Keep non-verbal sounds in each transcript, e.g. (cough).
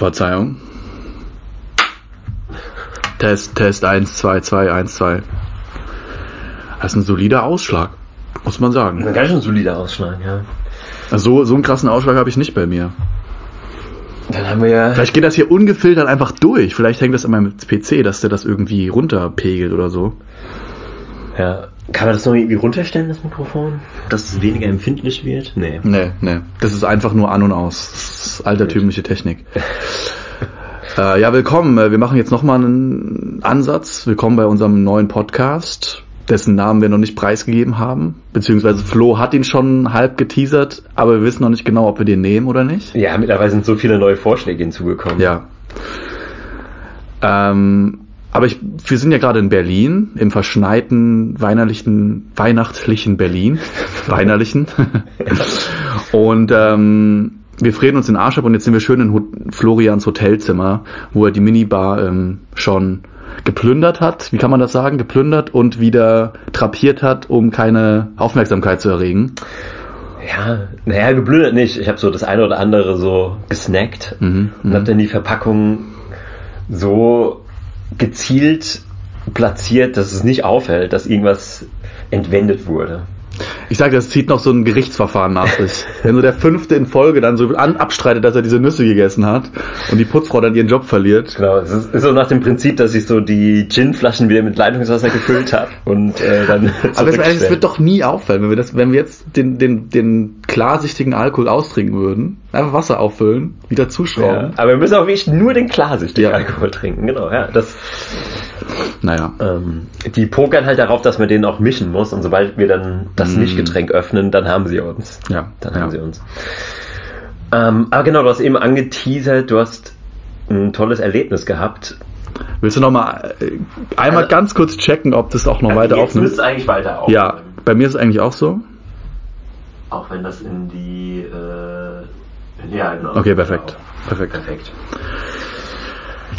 Verzeihung. Test, Test 1, 2, 2, 1, 2. Das ist ein solider Ausschlag, muss man sagen. Ein ganz schön solider Ausschlag, ja. Also so einen krassen Ausschlag habe ich nicht bei mir. Dann haben wir ja. Vielleicht geht das hier ungefiltert einfach durch. Vielleicht hängt das an meinem PC, dass der das irgendwie runterpegelt oder so. Ja. Kann man das noch irgendwie runterstellen, das Mikrofon? Dass es weniger empfindlich wird? Nee. Nee, nee. Das ist einfach nur an und aus. Das ist altertümliche Technik. (laughs) äh, ja, willkommen. Wir machen jetzt nochmal einen Ansatz. Willkommen bei unserem neuen Podcast, dessen Namen wir noch nicht preisgegeben haben. Beziehungsweise Flo hat ihn schon halb geteasert, aber wir wissen noch nicht genau, ob wir den nehmen oder nicht. Ja, mittlerweile sind so viele neue Vorschläge hinzugekommen. Ja. Ähm, aber ich, wir sind ja gerade in Berlin, im verschneiten, weinerlichen, weihnachtlichen Berlin. (laughs) Weinerlichen. und ähm, wir frieren uns den Arsch ab und jetzt sind wir schön in Ho Florians Hotelzimmer, wo er die Minibar ähm, schon geplündert hat, wie kann man das sagen, geplündert und wieder trapiert hat, um keine Aufmerksamkeit zu erregen. Ja, naja, geplündert nicht. Ich habe so das eine oder andere so gesnackt Mhm, und habe dann die Verpackung so gezielt platziert, dass es nicht auffällt, dass irgendwas entwendet wurde. Ich sage, das zieht noch so ein Gerichtsverfahren nach sich. (laughs) Wenn so der Fünfte in Folge dann so an, abstreitet, dass er diese Nüsse gegessen hat und die Putzfrau dann ihren Job verliert. Genau, es ist, ist so nach dem Prinzip, dass ich so die Gin-Flaschen wieder mit Leitungswasser gefüllt habe und äh, dann (laughs) Aber es, wird doch nie auffallen, wenn wir das, wenn wir jetzt den, den, den klarsichtigen Alkohol austrinken würden, einfach Wasser auffüllen, wieder ja, zuschrauben. aber wir müssen auch wirklich nur den klarsichtigen Ja. Alkohol trinken, genau, ja. Das, Naja. ähm, die pokern halt darauf, dass man den auch mischen muss und sobald wir dann das Mm. Nichtgetränk öffnen, dann haben sie uns. Ja. Dann ja. haben sie uns. Ähm, aber genau, du hast eben angeteasert, du hast ein tolles Erlebnis gehabt. Willst du noch mal äh, einmal Also- ganz kurz checken, ob das auch noch weiter Jetzt aufnimmt? müsste eigentlich weiter aufnehmen. Ja, bei mir ist es eigentlich auch so. Auch wenn das in die. Äh, ja, genau. Okay, perfekt. Perfekt. Perfekt.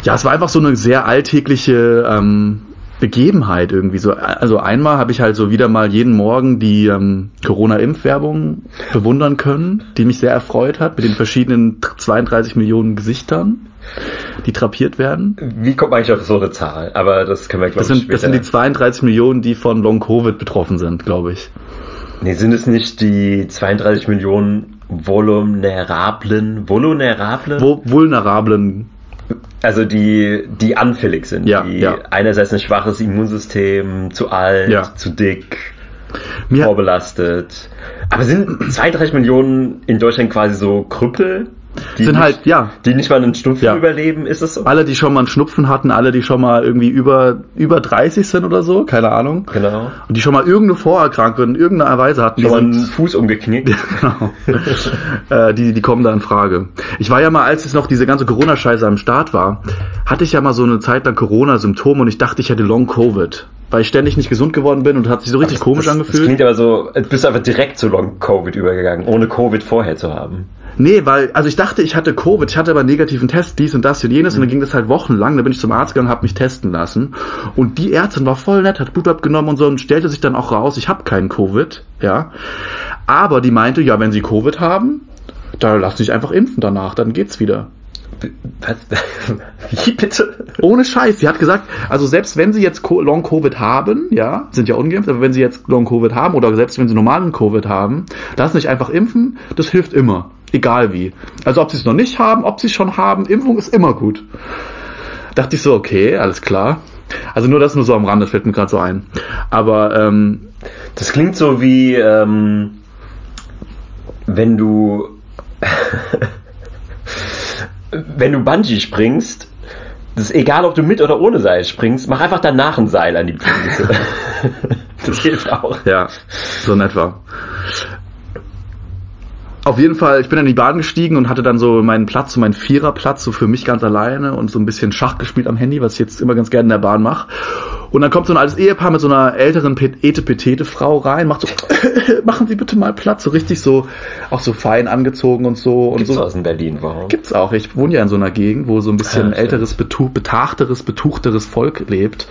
Ja, es war einfach so eine sehr alltägliche ähm, Begebenheit irgendwie so. Also einmal habe ich halt so wieder mal jeden Morgen die ähm, Corona-Impfwerbung bewundern können, die mich sehr erfreut hat mit den verschiedenen 32 Millionen Gesichtern, die trapiert werden. Wie kommt man eigentlich auf so eine Zahl? Aber das können wir, glaube Das ich, sind, später. das sind die 32 Millionen, die von Long Covid betroffen sind, glaube ich. nee, sind es nicht die 32 Millionen vulnerablen, vulnerablen? Vulnerablen Also die, die anfällig sind. Ja, die ja. einerseits ein schwaches Immunsystem, zu alt, Ja. zu dick, mir, vorbelastet. Aber sind 32 Millionen in Deutschland quasi so Krüppel? Die sind nicht, halt, ja, Die nicht mal einen Schnupfen Ja. überleben, ist es so? alle, die schon mal einen Schnupfen hatten, alle, die schon mal irgendwie über, über 30 sind oder so, keine Ahnung. Genau. Und die schon mal irgendeine Vorerkrankung in irgendeiner Weise hatten, die Schon mal einen Fuß umgeknickt. (laughs) genau, äh, die, die kommen da in Frage. Ich war ja mal, als es noch diese ganze Corona-Scheiße am Start war, hatte ich ja mal so eine Zeit lang Corona-Symptome und ich dachte, ich hätte Long-Covid, weil ich ständig nicht gesund geworden bin und hat sich so richtig komisch das, angefühlt. Das klingt aber so, bist du einfach direkt zu Long-Covid übergegangen, ohne Covid vorher zu haben. Nee, weil, also ich dachte, ich hatte Covid, ich hatte aber einen negativen Test, dies und das und jenes, und dann ging das halt wochenlang, da bin ich zum Arzt gegangen, habe mich testen lassen. Und die Ärztin war voll nett, hat Blut abgenommen und so und stellte sich dann auch raus, ich habe keinen Covid, ja. Aber die meinte, ja, wenn sie Covid haben, da lass dich einfach impfen danach, dann geht's wieder. Was? (laughs) Wie bitte? Ohne Scheiß. Sie hat gesagt, also selbst wenn Sie jetzt Long Covid haben, ja, sind ja ungeimpft, aber wenn Sie jetzt Long Covid haben oder selbst wenn Sie normalen Covid haben, lassen sich einfach impfen, das hilft immer. Egal wie. Also ob Sie es noch nicht haben, ob Sie es schon haben, Impfung ist immer gut. Dachte ich so, okay, alles klar. Also nur das nur so am Rand, das fällt mir gerade so ein. Aber ähm, Das klingt so wie, ähm, wenn du, (laughs) wenn du Bungee springst, das ist egal, ob du mit oder ohne Seil springst, mach einfach danach ein Seil an die Füße. (laughs) das hilft auch. Ja, so in etwa. Auf jeden Fall, ich bin in die Bahn gestiegen und hatte dann so meinen Platz, so meinen Viererplatz, so für mich ganz alleine und so ein bisschen Schach gespielt am Handy, was ich jetzt immer ganz gerne in der Bahn mache. Und dann kommt so ein altes Ehepaar mit so einer älteren Etepetete-Frau rein, macht so, (coughs) machen Sie bitte mal Platz, so richtig so, auch so fein angezogen und so. Und Gibt's so. aus in Berlin, warum? Gibt's auch. Ich wohne ja in so einer Gegend, wo so ein bisschen Ja, stimmt. älteres, betuch, betachteres, betuchteres Volk lebt.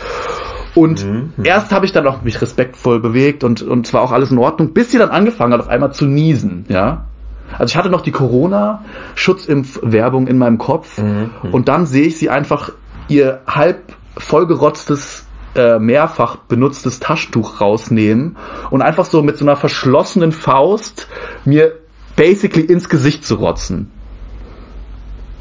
Und Mhm. erst habe ich dann auch mich respektvoll bewegt und, und zwar auch alles in Ordnung, bis sie dann angefangen hat, auf einmal zu niesen, ja. Also ich hatte noch die Corona-Schutzimpf-Werbung in meinem Kopf Mhm. und dann sehe ich sie einfach ihr halb vollgerotztes äh, mehrfach benutztes Taschentuch rausnehmen und einfach so mit so einer verschlossenen Faust mir basically ins Gesicht zu rotzen.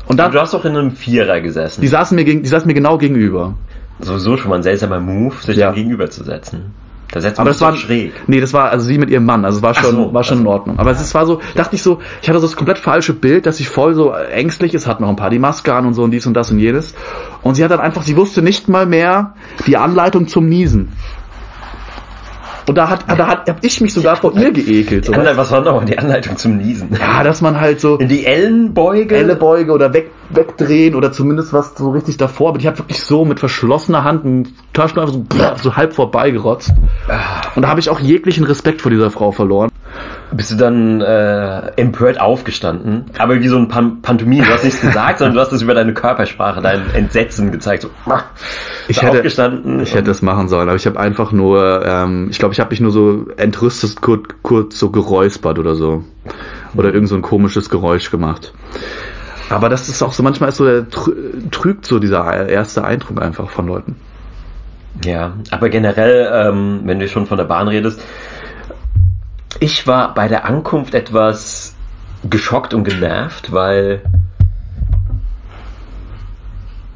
Und dann, du hast doch in einem Vierer gesessen. die saßen mir, gegen, die saßen mir genau gegenüber. Sowieso schon mal ein seltsamer Move, sich Ja. dem gegenüber zu setzen. Da setzt man Aber das war schräg. Nee, das war also sie mit ihrem Mann, also es war schon so, war schon in. Ordnung. Aber es war so, dachte ich so, ich hatte so das komplett falsche Bild, dass sie voll so ängstlich ist, hat noch ein paar die Maske an und so und dies und das und jenes. Und sie hat dann einfach, sie wusste nicht mal mehr die Anleitung zum Niesen. Und da hat, da hat, hab ich mich sogar vor ihr geekelt. So. Anleitung, was war nochmal die Anleitung zum Niesen? Ja, dass man halt so In die Ellenbeuge? Ellebeuge oder weg, wegdrehen oder zumindest was so richtig davor. Aber die hat wirklich so mit verschlossener Hand einen einfach so, so halb vorbeigerotzt. Und da habe ich auch jeglichen Respekt vor dieser Frau verloren. Bist du dann äh, empört aufgestanden? Aber wie so ein Pan Pantomim. Du hast nichts gesagt, sondern du hast es über deine Körpersprache, dein Entsetzen gezeigt. So, Ich hätte, aufgestanden. ich hätte das machen sollen, aber ich habe einfach nur, ähm, ich glaube, ich habe mich nur so entrüstet kurz, kurz so geräuspert oder so. Oder irgend so ein komisches Geräusch gemacht. Aber das ist auch so, manchmal ist so, der trü- trügt so dieser erste Eindruck einfach von Leuten. Ja, aber generell, ähm, wenn du schon von der Bahn redest, ich war bei der Ankunft etwas geschockt und genervt, weil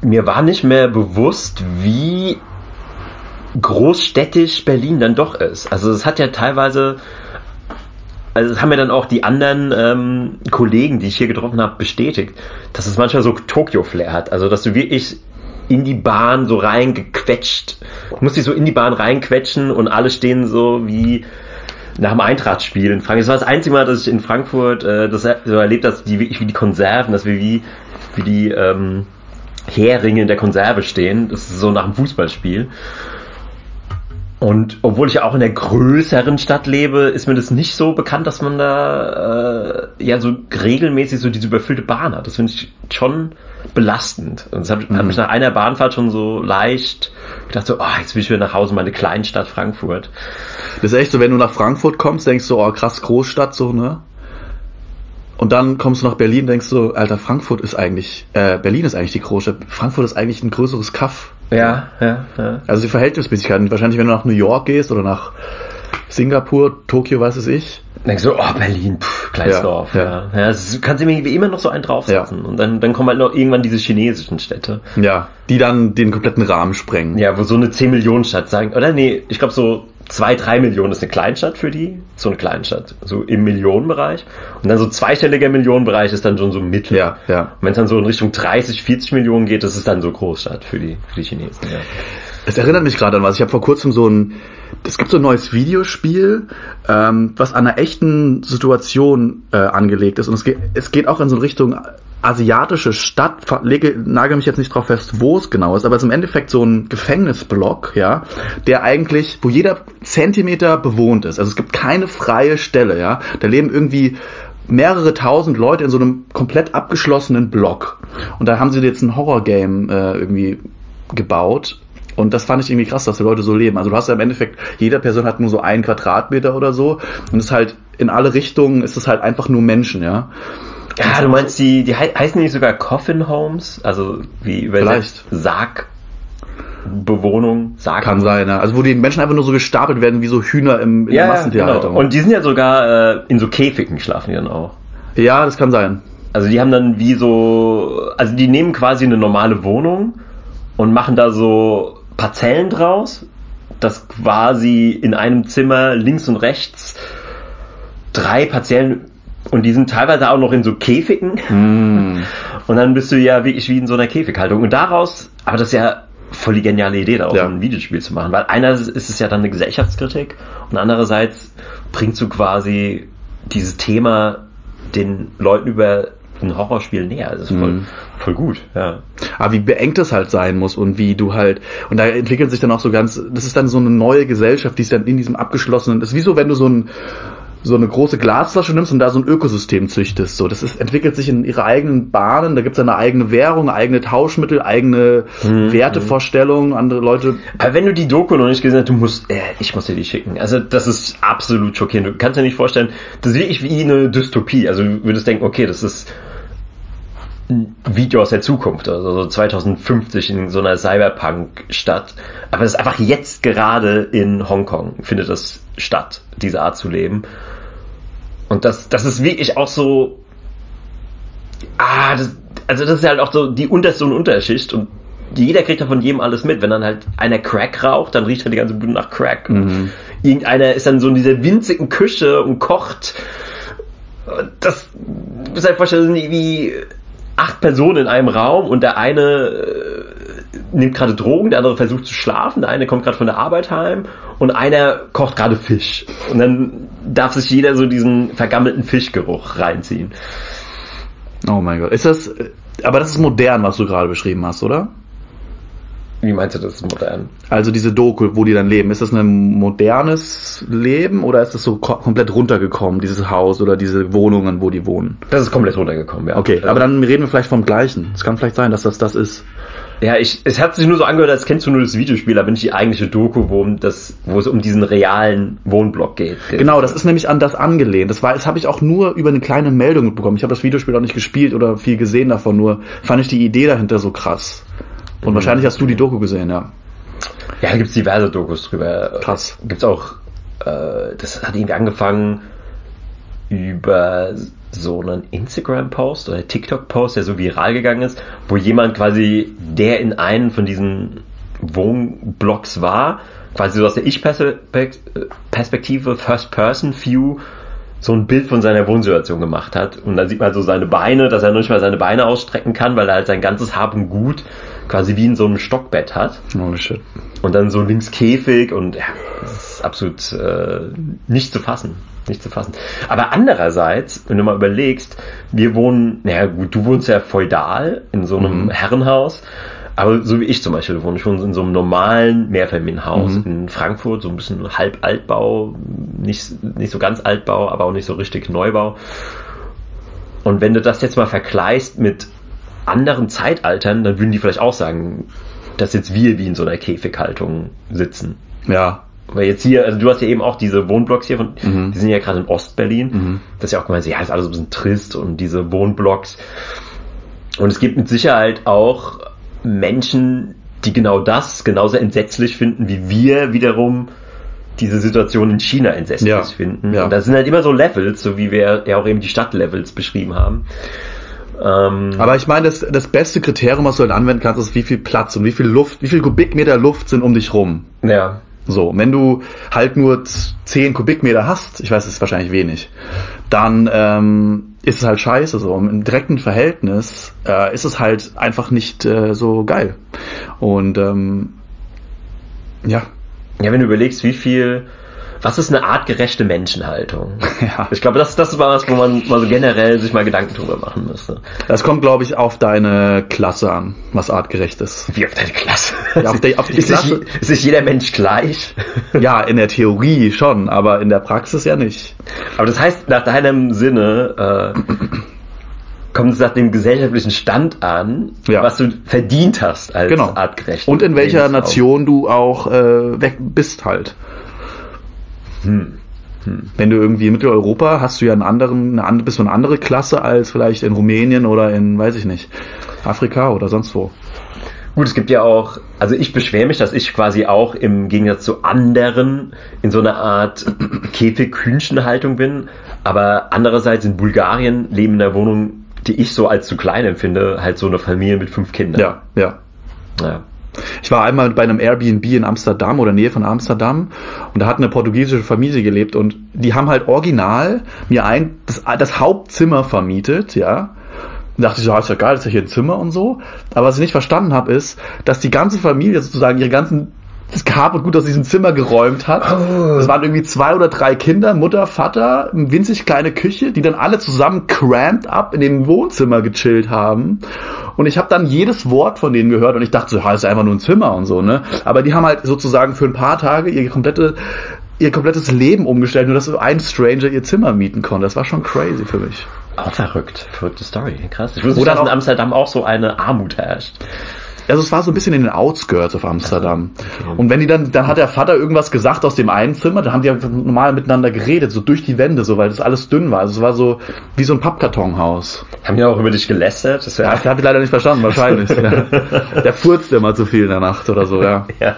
mir war nicht mehr bewusst, wie großstädtisch Berlin dann doch ist. Also es hat ja teilweise, also das haben mir dann auch die anderen ähm, Kollegen, die ich hier getroffen habe, bestätigt, dass es manchmal so Tokio-Flair hat. Also dass du wirklich in die Bahn so reingequetscht, musst dich so in die Bahn reinquetschen und alle stehen so wie nach dem Eintrachtspiel in Frankfurt. Das war das einzige Mal, dass ich in Frankfurt äh, das so erlebt habe, dass die wirklich wie die Konserven, dass wir wie, wie die ähm, Heringe in der Konserve stehen. Das ist so nach dem Fußballspiel. Und obwohl ich ja auch in der größeren Stadt lebe, ist mir das nicht so bekannt, dass man da äh, ja so regelmäßig so diese überfüllte Bahn hat. Das finde ich schon belastend. Und das hat, hat mich nach einer Bahnfahrt schon so leicht gedacht, so, oh, jetzt will ich wieder nach Hause, meine Kleinstadt Frankfurt. Das ist echt so, wenn du nach Frankfurt kommst, denkst du, oh krass, Großstadt, so, ne? Und dann kommst du nach Berlin, denkst du, Alter, Frankfurt ist eigentlich, äh, Berlin ist eigentlich die Großstadt. Frankfurt ist eigentlich ein größeres Kaff. Ja, ja, ja. Also die Verhältnismäßigkeiten. Wahrscheinlich, wenn du nach New York gehst oder nach Singapur, Tokio, weiß es ich. Denkst du, oh, Berlin, pff, kleines Ja, Dorf. ja. Ja, ja. das kannst du mir immer noch so einen draufsetzen. Und dann, dann kommen halt noch irgendwann diese chinesischen Städte. Ja, die dann den kompletten Rahmen sprengen. Ja, wo so eine 10 Millionen Stadt sagen, oder nee, ich glaube so 2, 3 Millionen ist eine Kleinstadt für die, so eine Kleinstadt, so im Millionenbereich. Und dann so zweistelliger Millionenbereich ist dann schon so mittel. Ja, ja. Und wenn es dann so in Richtung 30, 40 Millionen geht, das ist dann so Großstadt für die, für die Chinesen. Ja. Es erinnert mich gerade an was. Ich habe vor kurzem so ein, es gibt so ein neues Videospiel, ähm, was an einer echten Situation äh, angelegt ist. Und es geht, es geht auch in so eine Richtung asiatische Stadt. Lege, nagel mich jetzt nicht drauf fest, wo es genau ist, aber es ist im Endeffekt so ein Gefängnisblock, ja, der eigentlich, wo jeder Zentimeter bewohnt ist. Also es gibt keine freie Stelle, ja. Da leben irgendwie mehrere tausend Leute in so einem komplett abgeschlossenen Block. Und da haben sie jetzt ein Horrorgame äh, irgendwie gebaut. Und das fand ich irgendwie krass, dass die Leute so leben. Also du hast ja im Endeffekt, jede Person hat nur so einen Quadratmeter oder so. Und es ist halt in alle Richtungen ist es halt einfach nur Menschen, ja. Ja, du meinst, die, die hei- heißen die nicht sogar Coffin Homes? Also wie übersetzt Sargbewohnung? Sarg Kann sein, ja. Also wo die Menschen einfach nur so gestapelt werden wie so Hühner im, in der Ja, Massentierhaltung. genau. Und die sind ja sogar äh, in so Käfigen schlafen die dann auch. ja, das kann sein. Also die haben dann wie so, also die nehmen quasi eine normale Wohnung und machen da so Parzellen draus, dass quasi in einem Zimmer links und rechts drei Parzellen und die sind teilweise auch noch in so Käfigen Hm. und dann bist du ja wirklich wie in so einer Käfighaltung und daraus, aber das ist ja voll die geniale Idee, da auch Ja. so ein Videospiel zu machen, weil einerseits ist es ja dann eine Gesellschaftskritik und andererseits bringst du quasi dieses Thema den Leuten über ein Horrorspiel näher. Das ist voll, Mhm. voll gut, ja. Aber wie beengt es halt sein muss und wie du halt, und da entwickelt sich dann auch so ganz, das ist dann so eine neue Gesellschaft, die ist dann in diesem abgeschlossenen, das ist wie so, wenn du so ein, so eine große Glasflasche nimmst und da so ein Ökosystem züchtest. So, das ist, entwickelt sich in ihre eigenen Bahnen, da gibt's eine eigene Währung, eigene Tauschmittel, eigene Mhm. Wertevorstellungen, andere Leute. Aber wenn du die Doku noch nicht gesehen hast, du musst, äh, ich muss dir die schicken. Also das ist absolut schockierend. Du kannst dir nicht vorstellen, das ist wirklich wie eine Dystopie. Also du würdest denken, okay, das ist ein Video aus der Zukunft, also so 2050 in so einer Cyberpunk-Stadt. Aber es ist einfach jetzt gerade in Hongkong findet das statt, diese Art zu leben. Und das, das ist wirklich auch so, ah, das, also das ist halt auch so die unterste und Unterschicht und jeder kriegt ja von jedem alles mit. Wenn dann halt einer Crack raucht, dann riecht halt die ganze Bude nach Crack. Mhm. Irgendeiner ist dann so in dieser winzigen Küche und kocht. Das musst halt vorstellen, sind irgendwie acht Personen in einem Raum und der eine äh, nimmt gerade Drogen, der andere versucht zu schlafen, der eine kommt gerade von der Arbeit heim und einer kocht gerade Fisch. Und dann darf sich jeder so diesen vergammelten Fischgeruch reinziehen. Oh mein Gott. Ist das, aber das ist modern, was du gerade beschrieben hast, oder? Wie meinst du das ist modern? Also diese Doku, wo die dann leben, ist das ein modernes Leben oder ist das so ko komplett runtergekommen, dieses Haus oder diese Wohnungen, wo die wohnen? Das ist komplett runtergekommen, ja. Okay, aber dann reden wir vielleicht vom gleichen. Es kann vielleicht sein, dass das das ist. Ja, ich, es hat sich nur so angehört, als kennst du nur das Videospiel, aber nicht die eigentliche Doku, wo, um das, wo es um diesen realen Wohnblock geht. Genau, das ist nämlich an das angelehnt. Das war, das habe ich auch nur über eine kleine Meldung mitbekommen. Ich habe das Videospiel auch nicht gespielt oder viel gesehen davon, nur fand ich die Idee dahinter so krass. Und Mhm. wahrscheinlich hast du die Doku gesehen, ja. Ja, da gibt's diverse Dokus drüber. Krass. Gibt's auch, äh, das hat irgendwie angefangen über so einen Instagram-Post oder TikTok-Post, der so viral gegangen ist, wo jemand quasi, der in einem von diesen Wohnblocks war, quasi so aus der Ich-Perspektive, First-Person-View, so ein Bild von seiner Wohnsituation gemacht hat. Und dann sieht man so seine Beine, dass er noch nicht mal seine Beine ausstrecken kann, weil er halt sein ganzes Hab und Gut quasi wie in so einem Stockbett hat. Holy shit. Und dann so links Käfig und ja, das ist absolut äh, nicht zu fassen. Nicht zu fassen. Aber andererseits, wenn du mal überlegst, wir wohnen, naja gut, du wohnst ja feudal in so einem Mhm. Herrenhaus, aber so wie ich zum Beispiel wohne, ich wohne in so einem normalen Mehrfamilienhaus Mhm. in Frankfurt, so ein bisschen halb Altbau, nicht, nicht so ganz Altbau, aber auch nicht so richtig Neubau. Und wenn du das jetzt mal vergleichst mit anderen Zeitaltern, dann würden die vielleicht auch sagen, dass jetzt wir wie in so einer Käfighaltung sitzen. Ja. Weil jetzt hier, also du hast ja eben auch diese Wohnblocks hier, von, Mhm. die sind ja gerade in Ostberlin. Mhm. Das ist ja auch gemeint, ja, ist alles ein bisschen trist und diese Wohnblocks. Und es gibt mit Sicherheit auch Menschen, die genau das genauso entsetzlich finden, wie wir wiederum diese Situation in China entsetzlich Ja. finden. Ja. Und das sind halt immer so Levels, so wie wir ja auch eben die Stadtlevels beschrieben haben. Ähm, Aber ich meine, das, das beste Kriterium, was du halt anwenden kannst, ist, wie viel Platz und wie viel Luft, wie viel Kubikmeter Luft sind um dich rum. ja. So, wenn du halt nur z- 10 Kubikmeter hast, ich weiß, es ist wahrscheinlich wenig, dann ähm, ist es halt scheiße so. Im direkten Verhältnis äh, ist es halt einfach nicht äh, so geil. Und ähm, ja, Ja, wenn du überlegst, wie viel, was ist eine artgerechte Menschenhaltung? (laughs) ja. Ich glaube, das, das war was, wo man mal so generell sich mal Gedanken drüber machen müsste. Das kommt, glaube ich, auf deine Klasse an, was artgerecht ist. Wie auf deine Klasse. Ja, auf die- auf die ist, nicht, Klasse. ist nicht jeder Mensch gleich? (laughs) Ja, in der Theorie schon, aber in der Praxis ja nicht. Aber das heißt, nach deinem Sinne äh, kommt es nach dem gesellschaftlichen Stand an, Ja. was du verdient hast als Genau. artgerecht. Und in welcher Nation du auch äh, weg bist halt. Hm. Wenn du irgendwie in Mitteleuropa hast du ja einen anderen, eine andere, bist du eine andere Klasse als vielleicht in Rumänien oder in, weiß ich nicht, Afrika oder sonst wo. Gut, es gibt ja auch, also ich beschwere mich, dass ich quasi auch im Gegensatz zu anderen in so einer Art (clears throat) Käfig-Hühnchenhaltung bin, aber andererseits in Bulgarien leben in der Wohnung, die ich so als zu klein empfinde, halt so eine Familie mit fünf Kindern. Ja, ja. ja. Ich war einmal bei einem Airbnb in Amsterdam oder Nähe von Amsterdam und da hat eine portugiesische Familie gelebt und die haben halt original mir ein das, das Hauptzimmer vermietet, ja. Und dachte ich so, ah, ist ja geil, ist ja hier ein Zimmer und so. Aber was ich nicht verstanden habe, ist, dass die ganze Familie sozusagen ihre ganzen das und Gut aus diesem Zimmer geräumt hat. Oh. Es waren irgendwie zwei oder drei Kinder, Mutter, Vater, eine winzig kleine Küche, die dann alle zusammen cramped up in dem Wohnzimmer gechillt haben. Und ich habe dann jedes Wort von denen gehört und ich dachte so, das ist einfach nur ein Zimmer und so, ne? Aber die haben halt sozusagen für ein paar Tage ihre komplette ihr komplettes Leben umgestellt, nur dass ein Stranger ihr Zimmer mieten konnte. Das war schon crazy für mich. Auch verrückt. Verrückte Story. Krass. Ich wusste dass in Amsterdam auch so eine Armut herrscht. Also es war so ein bisschen in den Outskirts auf Amsterdam. Und wenn die dann, dann hat der Vater irgendwas gesagt aus dem einen Zimmer, dann haben die einfach normal miteinander geredet, so durch die Wände, so, weil das alles dünn war. Also es war so wie so ein Pappkartonhaus. Haben die auch über dich gelästert? Das Ja, das habe ich leider nicht verstanden, wahrscheinlich. (laughs) ja. Der furzt immer zu viel in der Nacht oder so, ja. (laughs) ja.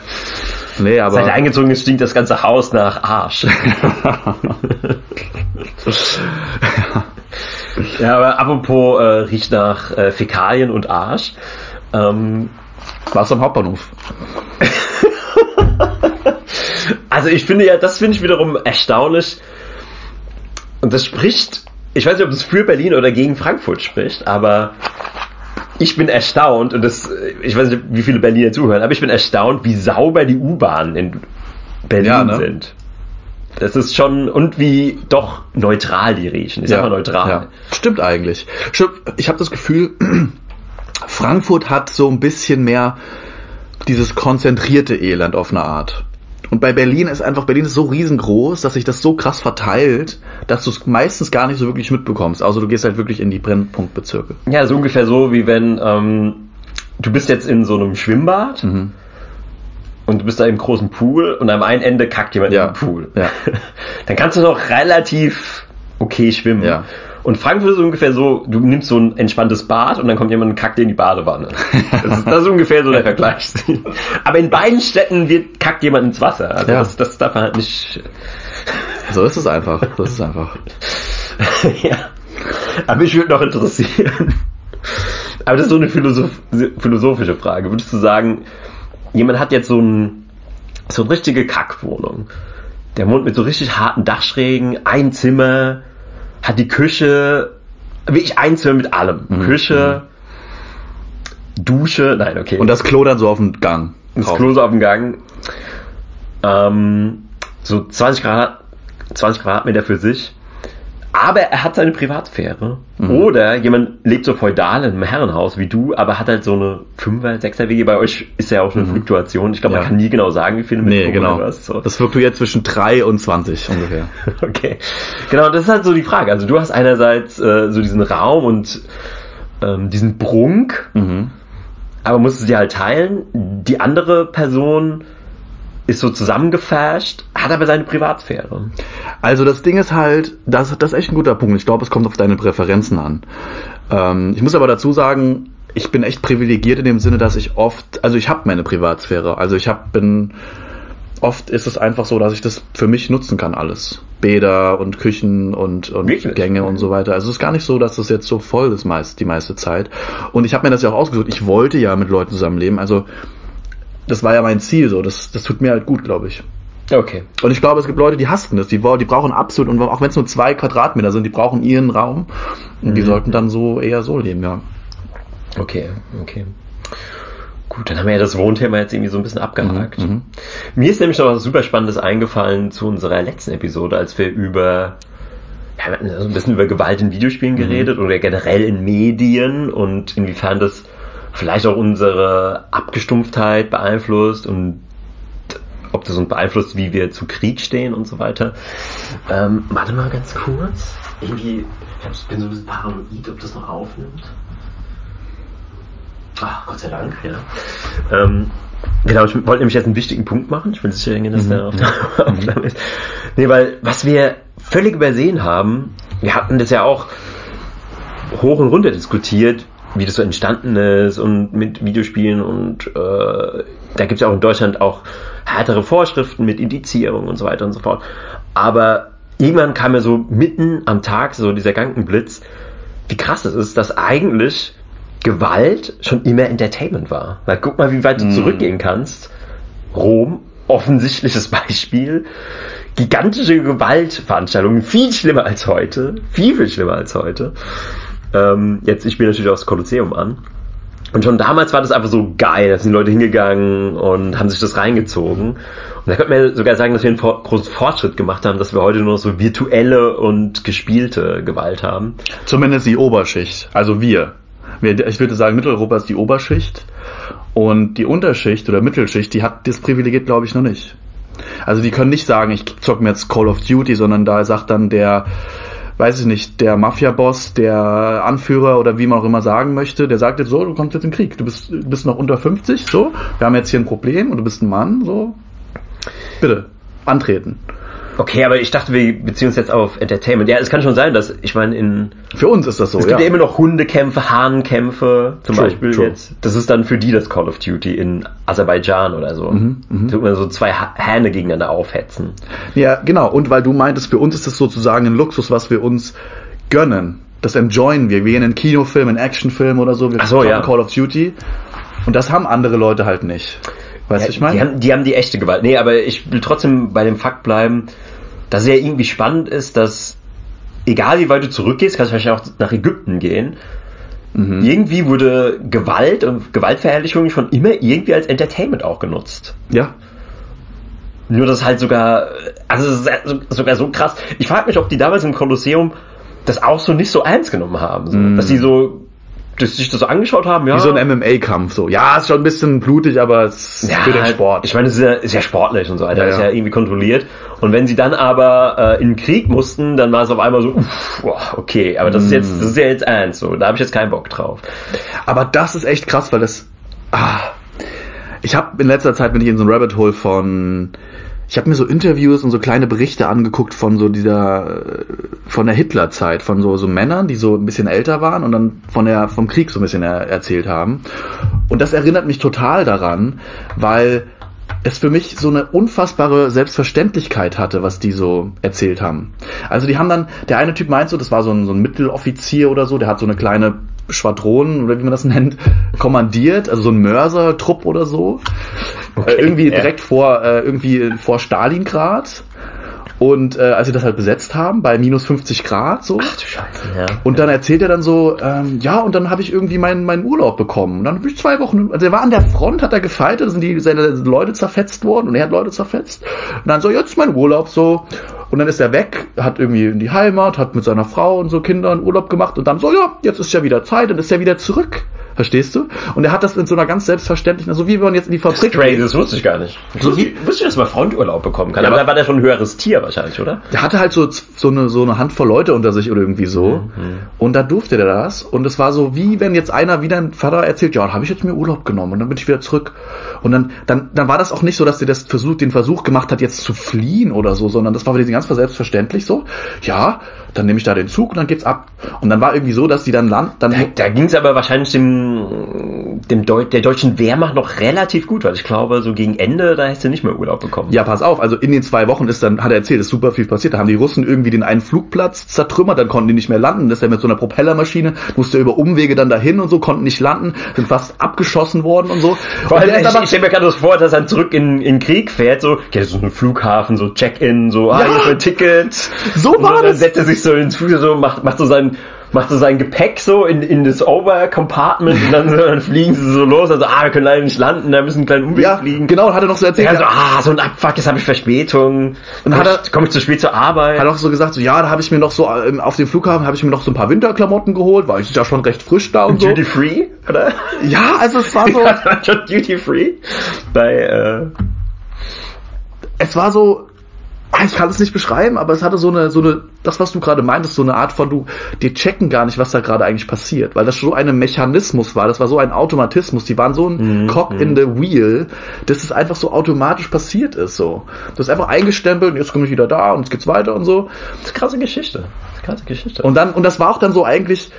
Nee, aber. Seit er eingezogen ist, stinkt das ganze Haus nach Arsch. (laughs) ja, aber apropos äh, riecht nach äh, Fäkalien und Arsch. Ähm, Warst du am Hauptbahnhof? (laughs) also ich finde ja, das finde ich wiederum erstaunlich. Und das spricht, ich weiß nicht, ob das für Berlin oder gegen Frankfurt spricht, aber ich bin erstaunt, und das, ich weiß nicht, wie viele Berliner zuhören, aber ich bin erstaunt, wie sauber die U-Bahnen in Berlin Ja, ne? sind. Das ist schon, und wie doch neutral die riechen. Ich sag mal neutral. Ja. Stimmt eigentlich. Stimmt, Ich habe das Gefühl, (clears throat) Frankfurt hat so ein bisschen mehr dieses konzentrierte Elend auf eine Art. Und bei Berlin ist einfach, Berlin ist so riesengroß, dass sich das so krass verteilt, dass du es meistens gar nicht so wirklich mitbekommst. Also du gehst halt wirklich in die Brennpunktbezirke. Ja, so ungefähr so, wie wenn ähm, du bist jetzt in so einem Schwimmbad Mhm. und du bist da im großen Pool und am einen Ende kackt jemand Ja, in den Pool. ja. (laughs) Dann kannst du noch relativ okay schwimmen. Ja. Und Frankfurt ist ungefähr so, du nimmst so ein entspanntes Bad und dann kommt jemand und kackt dir in die Badewanne. Das ist, das ist ungefähr so der Vergleich. Aber in beiden Städten wird, kackt jemand ins Wasser. Also Ja. das, das darf man halt nicht... So ist es einfach. Das ist einfach. (laughs) ja. Aber mich würde noch interessieren. Aber das ist so eine Philosoph philosophische Frage. Würdest du sagen, jemand hat jetzt so, ein, so eine richtige Kackwohnung. Der wohnt mit so richtig harten Dachschrägen, ein Zimmer, hat die Küche, wirklich ein Zimmer mit allem. Küche, Dusche, nein, okay. Und das Klo dann so auf dem Gang. Das. Klo so auf dem Gang. Ähm, so 20 Grad, 20 Quadratmeter für sich. Aber er hat seine Privatsphäre. Mhm. Oder jemand lebt so feudal in einem Herrenhaus wie du, aber hat halt so eine 5er, 6er WG. Bei euch ist ja auch eine Fluktuation. Ich glaube, Mhm. Ja. man kann nie genau sagen, wie viele Nee, Mitbewohner genau. du hast. So. Das fluktuiert zwischen 3 und 20 ungefähr. (laughs) Okay. Genau, das ist halt so die Frage. Also du hast einerseits äh, so diesen Raum und ähm, diesen Prunk, Mhm. aber musst es dir halt teilen. Die andere Person ist so zusammengefasht, hat aber seine Privatsphäre. Also das Ding ist halt, das, das ist echt ein guter Punkt. Ich glaube, es kommt auf deine Präferenzen an. Ähm, ich muss aber dazu sagen, ich bin echt privilegiert in dem Sinne, dass ich oft, also ich habe meine Privatsphäre. Also ich hab, bin, oft ist es einfach so, dass ich das für mich nutzen kann alles. Bäder und Küchen und, und Wirklich? Gänge und so weiter. Also es ist gar nicht so, dass das jetzt so voll ist meist, die meiste Zeit. Und ich habe mir das ja auch ausgesucht. Ich wollte ja mit Leuten zusammenleben. Also das war ja mein Ziel so. Das, das tut mir halt gut, glaube ich. Okay. Und ich glaube, es gibt Leute, die hassen das. Die, die brauchen absolut, und auch wenn es nur zwei Quadratmeter sind, die brauchen ihren Raum. Und die Mhm. sollten dann so eher so leben, ja. Okay, okay. Gut, dann haben wir ja das Wohnthema jetzt irgendwie so ein bisschen abgehakt. Mhm, mhm. Mir ist nämlich noch was super Spannendes eingefallen zu unserer letzten Episode, als wir über ja, wir hatten so ein bisschen über Gewalt in Videospielen Mhm. geredet oder generell in Medien und inwiefern das vielleicht auch unsere Abgestumpftheit beeinflusst und ob das uns beeinflusst, wie wir zu Krieg stehen und so weiter. Ähm, warte mal ganz kurz. Irgendwie, ich bin so ein bisschen paranoid, ob das noch aufnimmt. Ach, Gott sei Dank, ja. Ähm, genau, ich wollte nämlich jetzt einen wichtigen Punkt machen. Ich will sicher dass der (laughs) auf der Aufnahme ist. Nee, weil was wir völlig übersehen haben, wir hatten das ja auch hoch und runter diskutiert, wie das so entstanden ist und mit Videospielen und äh, da gibt es ja auch in Deutschland auch härtere Vorschriften mit Indizierung und so weiter und so fort. Aber irgendwann kam ja so mitten am Tag so dieser Gedankenblitz, wie krass es ist, dass eigentlich Gewalt schon immer Entertainment war. Weil guck mal, wie weit du zurückgehen kannst. Rom, offensichtliches (laughs) Beispiel. Gigantische Gewaltveranstaltungen, viel schlimmer als heute. Viel, viel schlimmer als heute. Ähm, jetzt, ich spiele natürlich auch das Kolosseum an. Und schon damals war das einfach so geil. Da sind die Leute hingegangen und haben sich das reingezogen. Und da könnte man sogar sagen, dass wir einen großen Fortschritt gemacht haben, dass wir heute nur noch so virtuelle und gespielte Gewalt haben. Zumindest die Oberschicht. Also wir. Ich würde sagen, Mitteleuropa ist die Oberschicht. Und die Unterschicht oder Mittelschicht, die hat das Privileg, glaube ich, noch nicht. Also die können nicht sagen, ich zock mir jetzt Call of Duty, sondern da sagt dann der, weiß ich nicht, der Mafia-Boss, der Anführer oder wie man auch immer sagen möchte, der sagt jetzt so, du kommst jetzt in den Krieg, du bist, bist noch unter 50, so, wir haben jetzt hier ein Problem und du bist ein Mann, so, bitte, antreten. Okay, aber ich dachte, wir beziehen uns jetzt auf Entertainment. Ja, es kann schon sein, dass, ich meine, in. Für uns ist das so, Es gibt ja, immer noch Hundekämpfe, Hahnenkämpfe, zum True, Beispiel true. jetzt. Das ist dann für die das Call of Duty in Aserbaidschan oder so. Mhm, man so zwei Hähne gegeneinander aufhetzen. Ja, genau. Und weil du meintest, für uns ist das sozusagen ein Luxus, was wir uns gönnen. Das enjoyen wir. Wir gehen in einen Kinofilm, in einen Actionfilm oder so. Wir Ach so, ja. Call of Duty. Und das haben andere Leute halt nicht. Weißt du, ich Die meine? haben, die haben die echte Gewalt. Nee, aber ich will trotzdem bei dem Fakt bleiben, dass es ja irgendwie spannend ist, dass egal wie weit du zurückgehst, kannst du wahrscheinlich auch nach Ägypten gehen. Mhm. Irgendwie wurde Gewalt und Gewaltverherrlichung schon immer irgendwie als Entertainment auch genutzt. Ja. Nur das halt sogar, also es ist so- sogar so krass. Ich frage mich, ob die damals im Kolosseum das auch so nicht so ernst genommen haben. So. Dass die so, dass sich das so angeschaut haben, ja. Wie so ein MMA-Kampf. So. Ja, ist schon ein bisschen blutig, aber es ist ja, für den Sport. Ich meine, es ist ja, ist ja sportlich und so weiter, Ja, ist ja. irgendwie kontrolliert. Und wenn sie dann aber äh, in den Krieg mussten, dann war es auf einmal so, uff, okay, aber das ist jetzt, das ist ja jetzt ernst, so, da habe ich jetzt keinen Bock drauf. Aber das ist echt krass, weil das. Ah, ich habe in letzter Zeit bin ich in so ein Rabbit Hole von. Ich habe mir so Interviews und so kleine Berichte angeguckt von so dieser äh, von der Hitlerzeit, von so so Männern, die so ein bisschen älter waren und dann von der vom Krieg so ein bisschen er, erzählt haben. Und das erinnert mich total daran, weil es für mich so eine unfassbare Selbstverständlichkeit hatte, was die so erzählt haben. Also die haben dann, der eine Typ meint so, das war so ein, so ein Mitteloffizier oder so, der hat so eine kleine Schwadron oder wie man das (laughs) nennt, kommandiert, also so ein Mörser-Trupp oder so. Okay, äh, irgendwie ja. direkt vor, äh, irgendwie vor Stalingrad. Und äh, als sie das halt besetzt haben, bei minus 50 Grad so. Ach du Scheiße, ja. Und dann erzählt er dann so, ähm, ja, und dann habe ich irgendwie meinen, meinen Urlaub bekommen. Und dann habe ich zwei Wochen, also er war an der Front, hat er gefeitet, sind die, seine Leute zerfetzt worden und er hat Leute zerfetzt. Und dann so, jetzt ist mein Urlaub so. Und dann ist er weg, hat irgendwie in die Heimat, hat mit seiner Frau und so Kindern Urlaub gemacht und dann so, ja, jetzt ist ja wieder Zeit, dann ist er wieder zurück. Verstehst du? Und er hat das in so einer ganz selbstverständlichen, so wie wenn man jetzt in die Fabrik Crazy, das wusste ich gar nicht. So wie- wusste ich, dass man Fronturlaub bekommen kann, Ja, aber da war der schon ein höheres Tier wahrscheinlich, oder? Der hatte halt so, so, eine, so eine Handvoll Leute unter sich oder irgendwie so. Und da durfte der das. Und es war so, wie wenn jetzt einer wieder ein Vater erzählt, ja, dann habe ich jetzt mir Urlaub genommen und dann bin ich wieder zurück. Und dann, dann, dann war das auch nicht so, dass der das Versuch, den Versuch gemacht hat, jetzt zu fliehen oder so, sondern das war für die ganz selbstverständlich so. Ja, dann nehme ich da den Zug und dann geht's ab. Und dann war irgendwie so, dass die dann land, dann Da, da ging es aber wahrscheinlich dem, dem Deu der deutschen Wehrmacht noch relativ gut, weil ich glaube, so gegen Ende, da hättest du nicht mehr Urlaub bekommen. Ja, pass auf, also in den zwei Wochen ist dann, hat er erzählt, ist super viel passiert. Da haben die Russen irgendwie den einen Flugplatz zertrümmert, dann konnten die nicht mehr landen. Das ist ja mit so einer Propellermaschine, musste über Umwege dann dahin und so, konnten nicht landen, sind fast abgeschossen worden und so. Vor Und allem, ist ich, aber- ich stelle mir gerade das vor, dass er dann zurück in, in den Krieg fährt, so, ja, so ein Flughafen, so Check-in, so, ah, Ja. hier ist mein Ticket. So und war dann das. setzt er sich so ins Flugzeug, so, macht, macht so sein, macht so sein Gepäck so in, in das Over-Compartment und dann, so, dann fliegen sie so los, also, ah, wir können leider nicht landen, da müssen einen kleinen Umweg ja, fliegen. genau, hat er noch so erzählt. Ja, so, ah, so ein Abfuck, jetzt habe ich Verspätung. Und Komm hat ich, komm ich zu spät zur Arbeit? Hat auch so gesagt, so, ja, da habe ich mir noch so, ähm, auf dem Flughafen habe ich mir noch so ein paar Winterklamotten geholt, weil ich ja schon recht frisch da und so. Duty Free, oder? Ja, also es war so, (laughs) schon Duty Free bei äh, es war so, ich kann es nicht beschreiben, aber es hatte so eine, so eine, das, was du gerade meintest, so eine Art von, du, die checken gar nicht, was da gerade eigentlich passiert, weil das so ein Mechanismus war, das war so ein Automatismus, die waren so ein Mhm, Cock in the Wheel, dass es einfach so automatisch passiert ist, so. Du hast einfach eingestempelt und jetzt komme ich wieder da und jetzt geht's weiter und so. das ist eine krasse Geschichte. Das ist eine krasse Geschichte. Und dann, und das war auch dann so eigentlich,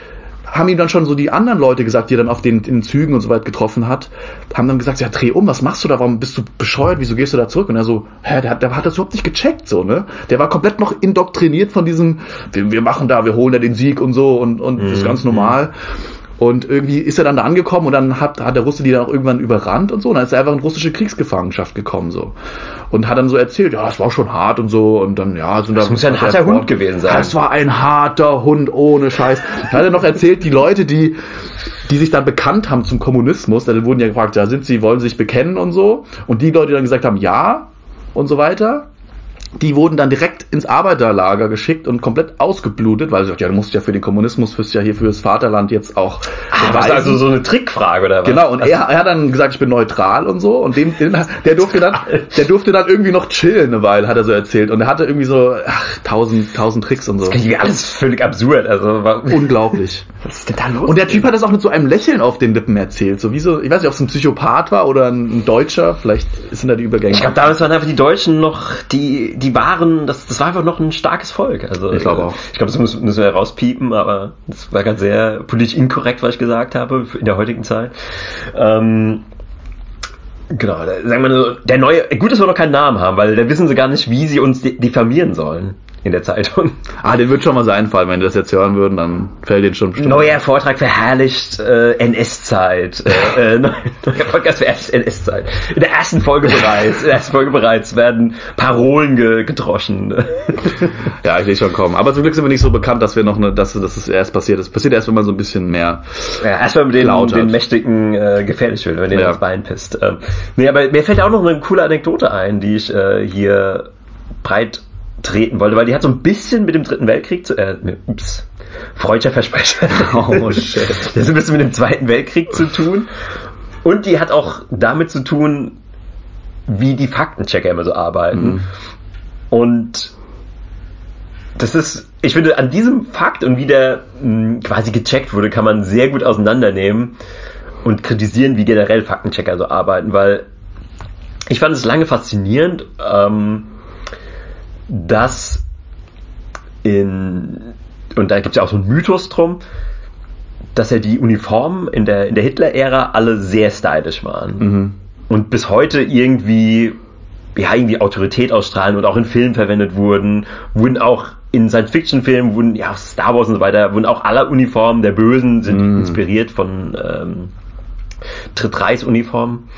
haben ihm dann schon so die anderen Leute gesagt, die er dann auf den, den Zügen und so weit getroffen hat, haben dann gesagt, ja, dreh um, was machst du da, warum bist du bescheuert, wieso gehst du da zurück? Und er so, hä, der hat, der hat das überhaupt nicht gecheckt, so, ne? Der war komplett noch indoktriniert von diesem, wir, wir machen da, wir holen da den Sieg und so und, und das ist ganz normal. Und irgendwie ist er dann da angekommen und dann hat, hat der Russe die dann auch irgendwann überrannt und so. Und dann ist er einfach in russische Kriegsgefangenschaft gekommen so. Und hat dann so erzählt, ja, das war schon hart und so. Und dann, ja, sind Das muss ja ein harter Hund gewesen sein. Das war ein harter Hund ohne Scheiß. Da hat er noch erzählt, die Leute, die, die sich dann bekannt haben zum Kommunismus, da wurden ja gefragt, ja, sind sie, wollen sie sich bekennen und so. Und die Leute, die dann gesagt haben, ja und so weiter. Die wurden dann direkt ins Arbeiterlager geschickt und komplett ausgeblutet, weil sie sagt, ja, du musst ja für den Kommunismus, fürs ja hier fürs Vaterland jetzt auch ah, das ist also so eine Trickfrage oder was? Genau, und er, er hat dann gesagt, ich bin neutral und so und dem, den, der durfte dann, der durfte dann irgendwie noch chillen eine Weile, hat er so erzählt und er hatte irgendwie so ach, tausend, tausend Tricks und so. Das ist alles völlig absurd, also unglaublich. (laughs) Was ist denn da los? Und der Typ hat das auch mit so einem Lächeln auf den Lippen erzählt, so wie so, ich weiß nicht, ob es ein Psychopath war oder ein Deutscher, vielleicht sind da die Übergänge. Ich glaube, damals waren einfach die Deutschen noch die, die waren, das, das war einfach noch ein starkes Volk. Also, ich glaube auch. Ich glaube, das müssen, müssen wir rauspiepen, aber das war ganz sehr politisch inkorrekt, was ich gesagt habe in der heutigen Zeit. Ähm, Genau, sagen wir so, der neue, gut, dass wir noch keinen Namen haben, weil da wissen sie gar nicht, wie sie uns diffamieren sollen in der Zeitung. (laughs) Ah, den wird schon mal so einfallen, wenn die das jetzt hören würden, dann fällt den schon bestimmt. Neuer Vortrag verherrlicht äh, NS-Zeit. (laughs) Äh, äh, neuer Podcast verherrlicht NS-Zeit. In der ersten Folge bereits, in der ersten Folge bereits werden Parolen ge gedroschen. (laughs) ja, ich sehe schon kommen. Aber zum Glück sind wir nicht so bekannt, dass wir noch eine, dass, dass es erst passiert ist. Passiert erst, wenn man so ein bisschen mehr. Ja, erst wenn man den, den Mächtigen äh, gefährlich will, wenn der ja. ins Bein pisst. Ähm, nee, aber mir fällt auch noch eine coole Anekdote ein, die ich äh, hier breit treten wollte, weil die hat so ein bisschen mit dem Dritten Weltkrieg zu, äh, ups, freudscher Versprecher. Oh (laughs) shit. Das hat ein bisschen mit dem Zweiten Weltkrieg zu tun. Und die hat auch damit zu tun, wie die Faktenchecker immer so arbeiten. Mhm. Und das ist, ich finde, an diesem Fakt und wie der mh, hm, quasi gecheckt wurde, kann man sehr gut auseinandernehmen und kritisieren, wie generell Faktenchecker so arbeiten, weil ich fand es lange faszinierend, ähm, dass in, und da gibt es ja auch so einen Mythos drum, dass ja die Uniformen in der, in der Hitler-Ära alle sehr stylisch waren. Mhm. Und bis heute irgendwie, ja, irgendwie Autorität ausstrahlen und auch in Filmen verwendet wurden, wurden auch in Science-Fiction-Filmen, wurden, ja, Star Wars und so weiter, wurden auch alle Uniformen der Bösen sind mhm. inspiriert von ähm, Tritt-Reis-Uniformen.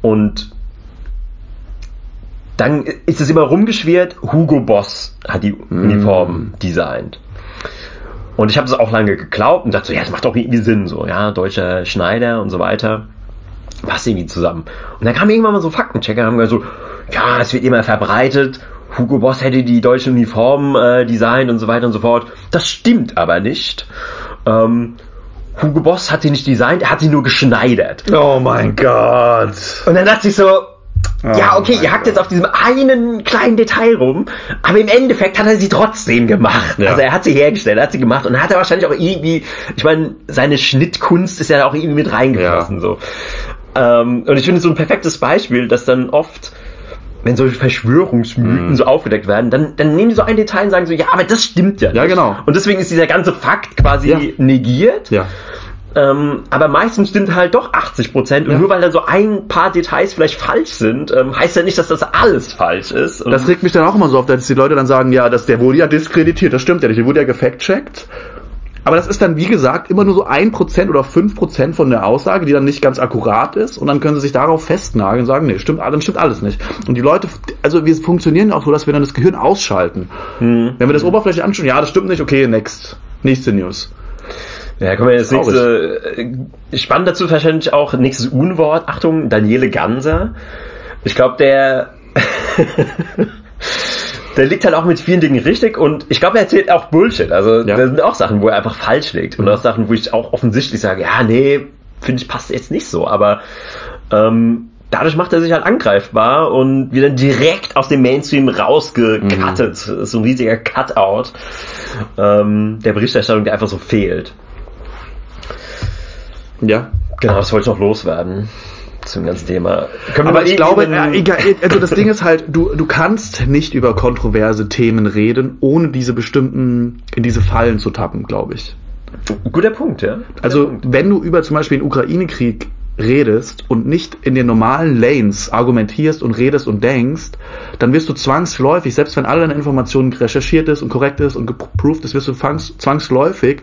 Und dann ist es immer rumgeschwert, Hugo Boss hat die mm. Uniform designt. Und ich habe es auch lange geglaubt und dachte so, ja, das macht doch irgendwie Sinn, so, ja, deutscher Schneider und so weiter. Passt irgendwie zusammen. Und dann kam irgendwann mal so Faktenchecker, haben gesagt so, ja, es wird immer verbreitet, Hugo Boss hätte die deutsche Uniform äh, designt und so weiter und so fort. Das stimmt aber nicht. Ähm, Hugo Boss hat sie nicht designt, er hat sie nur geschneidert. Oh mein Gott. Und dann dachte ich so, Oh ja, okay, ihr hackt jetzt auf diesem einen kleinen Detail rum, aber im Endeffekt hat er sie trotzdem gemacht. Ja. Also er hat sie hergestellt, er hat sie gemacht und hat er wahrscheinlich auch irgendwie, ich meine, seine Schnittkunst ist ja auch irgendwie mit reingeflossen. Ja. So. Ähm, und ich finde so ein perfektes Beispiel, dass dann oft wenn solche Verschwörungsmythen mm. so aufgedeckt werden, dann, dann nehmen die so ein Detail und sagen so, ja, aber das stimmt ja nicht. Ja, genau. Und deswegen ist dieser ganze Fakt quasi ja. negiert. Ja. Ähm, aber meistens stimmt halt doch 80 Prozent. Und ja. nur weil da so ein paar Details vielleicht falsch sind, ähm, heißt ja nicht, dass das alles falsch ist. Das regt mich dann auch immer so auf, dass die Leute dann sagen, ja, dass der wurde ja diskreditiert. Das stimmt ja nicht. Der wurde ja gefact-checkt. Aber das ist dann, wie gesagt, immer nur so ein Prozent oder fünf Prozent von der Aussage, die dann nicht ganz akkurat ist. Und dann können sie sich darauf festnageln und sagen, nee, stimmt, dann stimmt alles nicht. Und die Leute, also wir funktionieren auch so, dass wir dann das Gehirn ausschalten. Hm. Wenn wir das Oberfläche anschauen, ja, das stimmt nicht, okay, next. Nächste News. Ja, kommen wir jetzt nächste. Äh, spannend dazu wahrscheinlich auch nächstes Unwort. Achtung, Daniele Ganser. Ich glaube, der. (laughs) der liegt halt auch mit vielen Dingen richtig und ich glaube, er erzählt auch Bullshit. Also ja. da sind auch Sachen, wo er einfach falsch liegt und mhm. auch Sachen, wo ich auch offensichtlich sage, ja, nee, finde ich passt jetzt nicht so. Aber ähm, dadurch macht er sich halt angreifbar und wird dann direkt aus dem Mainstream rausgecuttet. Mhm. So ein riesiger Cutout ähm, der Berichterstattung, der einfach so fehlt. Ja. Genau, das wollte ich noch loswerden zum ganzen Thema. Können Aber ich glaube, äh, egal, also das Ding ist halt, du, du kannst nicht über kontroverse Themen reden, ohne diese bestimmten, in diese Fallen zu tappen, glaube ich. Guter Punkt, ja. Guter also, Punkt. wenn du über zum Beispiel den Ukraine-Krieg redest und nicht in den normalen Lanes argumentierst und redest und denkst, dann wirst du zwangsläufig, selbst wenn alle deine Informationen recherchiert ist und korrekt ist und geproved ist, wirst du zwangsläufig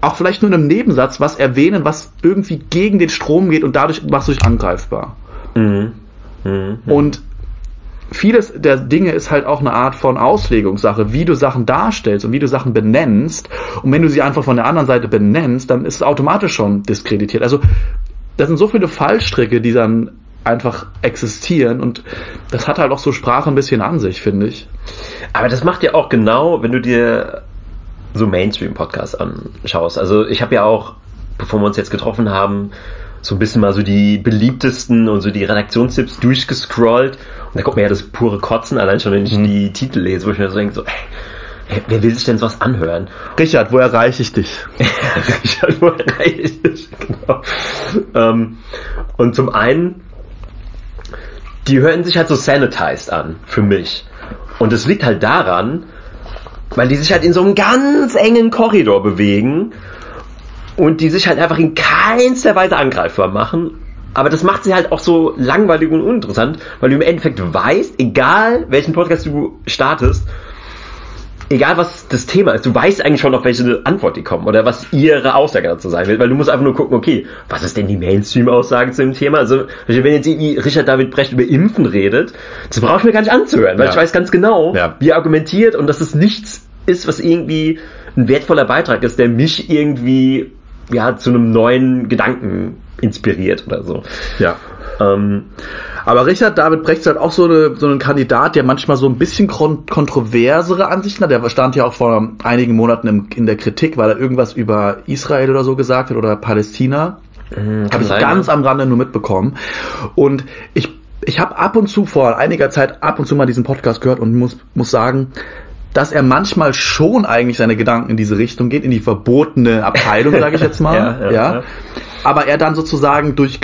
auch vielleicht nur in einem Nebensatz was erwähnen, was irgendwie gegen den Strom geht und dadurch machst du dich angreifbar. Mhm. Mhm. Und vieles der Dinge ist halt auch eine Art von Auslegungssache, wie du Sachen darstellst und wie du Sachen benennst. Und wenn du sie einfach von der anderen Seite benennst, dann ist es automatisch schon diskreditiert. Also das sind so viele Fallstricke, die dann einfach existieren und das hat halt auch so Sprache ein bisschen an sich, finde ich. Aber das macht ja auch genau, wenn du dir so Mainstream-Podcasts anschaust. Also ich habe ja auch, bevor wir uns jetzt getroffen haben, so ein bisschen mal so die beliebtesten und so die Redaktionstipps durchgescrollt. Und da kommt mir ja das pure Kotzen, allein schon, wenn ich mhm. die Titel lese, wo ich mir so denke, so, ey, wer will sich denn sowas anhören? Richard, wo erreiche ich dich? (laughs) Richard, wo erreiche ich dich? (laughs) Genau. Ähm, und zum einen, die hören sich halt so sanitized an, für mich. Und es liegt halt daran, weil die sich halt in so einem ganz engen Korridor bewegen und die sich halt einfach in keinster Weise angreifbar machen. Aber das macht sie halt auch so langweilig und uninteressant, weil du im Endeffekt weißt, egal welchen Podcast du startest, egal was das Thema ist, du weißt eigentlich schon, auf welche Antwort die kommen oder was ihre Aussage dazu sein wird, weil du musst einfach nur gucken, okay, was ist denn die Mainstream-Aussage zu dem Thema? Also, wenn jetzt irgendwie Richard David Brecht über Impfen redet, das brauche ich mir gar nicht anzuhören, weil ja. ich weiß ganz genau, ja. wie er argumentiert und dass es nichts ist, was irgendwie ein wertvoller Beitrag ist, der mich irgendwie ja zu einem neuen Gedanken inspiriert oder so. Ja. Ähm, aber Richard David Brecht ist halt auch so, eine, so ein Kandidat, der manchmal so ein bisschen kontroversere Ansichten hat. Der stand ja auch vor einigen Monaten im, in der Kritik, weil er irgendwas über Israel oder so gesagt hat oder Palästina. Mhm, habe ich sein, ganz ja. am Rande nur mitbekommen. Und ich, ich habe ab und zu vor einiger Zeit ab und zu mal diesen Podcast gehört und muss, muss sagen, dass er manchmal schon eigentlich seine Gedanken in diese Richtung geht, in die verbotene Abteilung, sage ich jetzt (laughs) mal. ja, ja, ja. Aber er dann sozusagen durch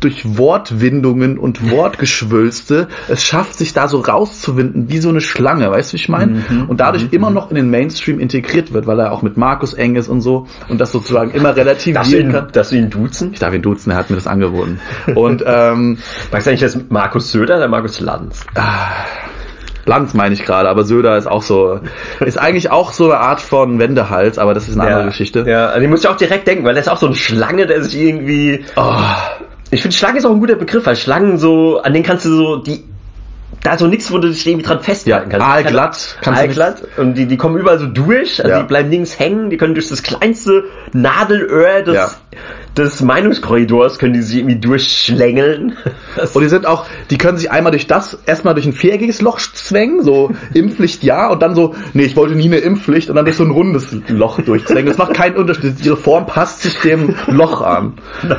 durch Wortwindungen und (laughs) Wortgeschwülste es schafft, sich da so rauszuwinden, wie so eine Schlange, weißt du, wie ich meine? Mhm, und dadurch mhm. immer noch in den Mainstream integriert wird, weil er auch mit Markus eng ist und so und das sozusagen immer relativ ihn, kann. Darfst du ihn duzen? Ich darf ihn duzen, er hat mir das angeboten. und ähm, (laughs) Magst du eigentlich das Markus Söder oder Markus Lanz? Ah, Lanz meine ich gerade, aber Söder ist auch so, ist eigentlich auch so eine Art von Wendehals, aber das ist eine ja, andere Geschichte. Ja, an den muss ich auch direkt denken, weil der ist auch so eine Schlange, der sich irgendwie, oh, ich finde, Schlange ist auch ein guter Begriff, weil Schlangen so, an denen kannst du so, die, da ist so nichts, wo du dich irgendwie dran festhalten kannst. Ja, aalglatt. Aalglatt. Und die, die kommen überall so durch, also ja. die bleiben links hängen, die können durch das kleinste Nadelöhr des, ja. des Meinungskorridors können die sich irgendwie durchschlängeln. (laughs) Und die sind auch, die können sich einmal durch das, erstmal durch ein viereckiges Loch zwängen, so (laughs) Impfpflicht ja, und dann so, nee, ich wollte nie eine Impfpflicht, und dann durch so ein rundes Loch durchzwängen. Das macht keinen Unterschied. Ihre Form passt sich dem Loch an. (laughs)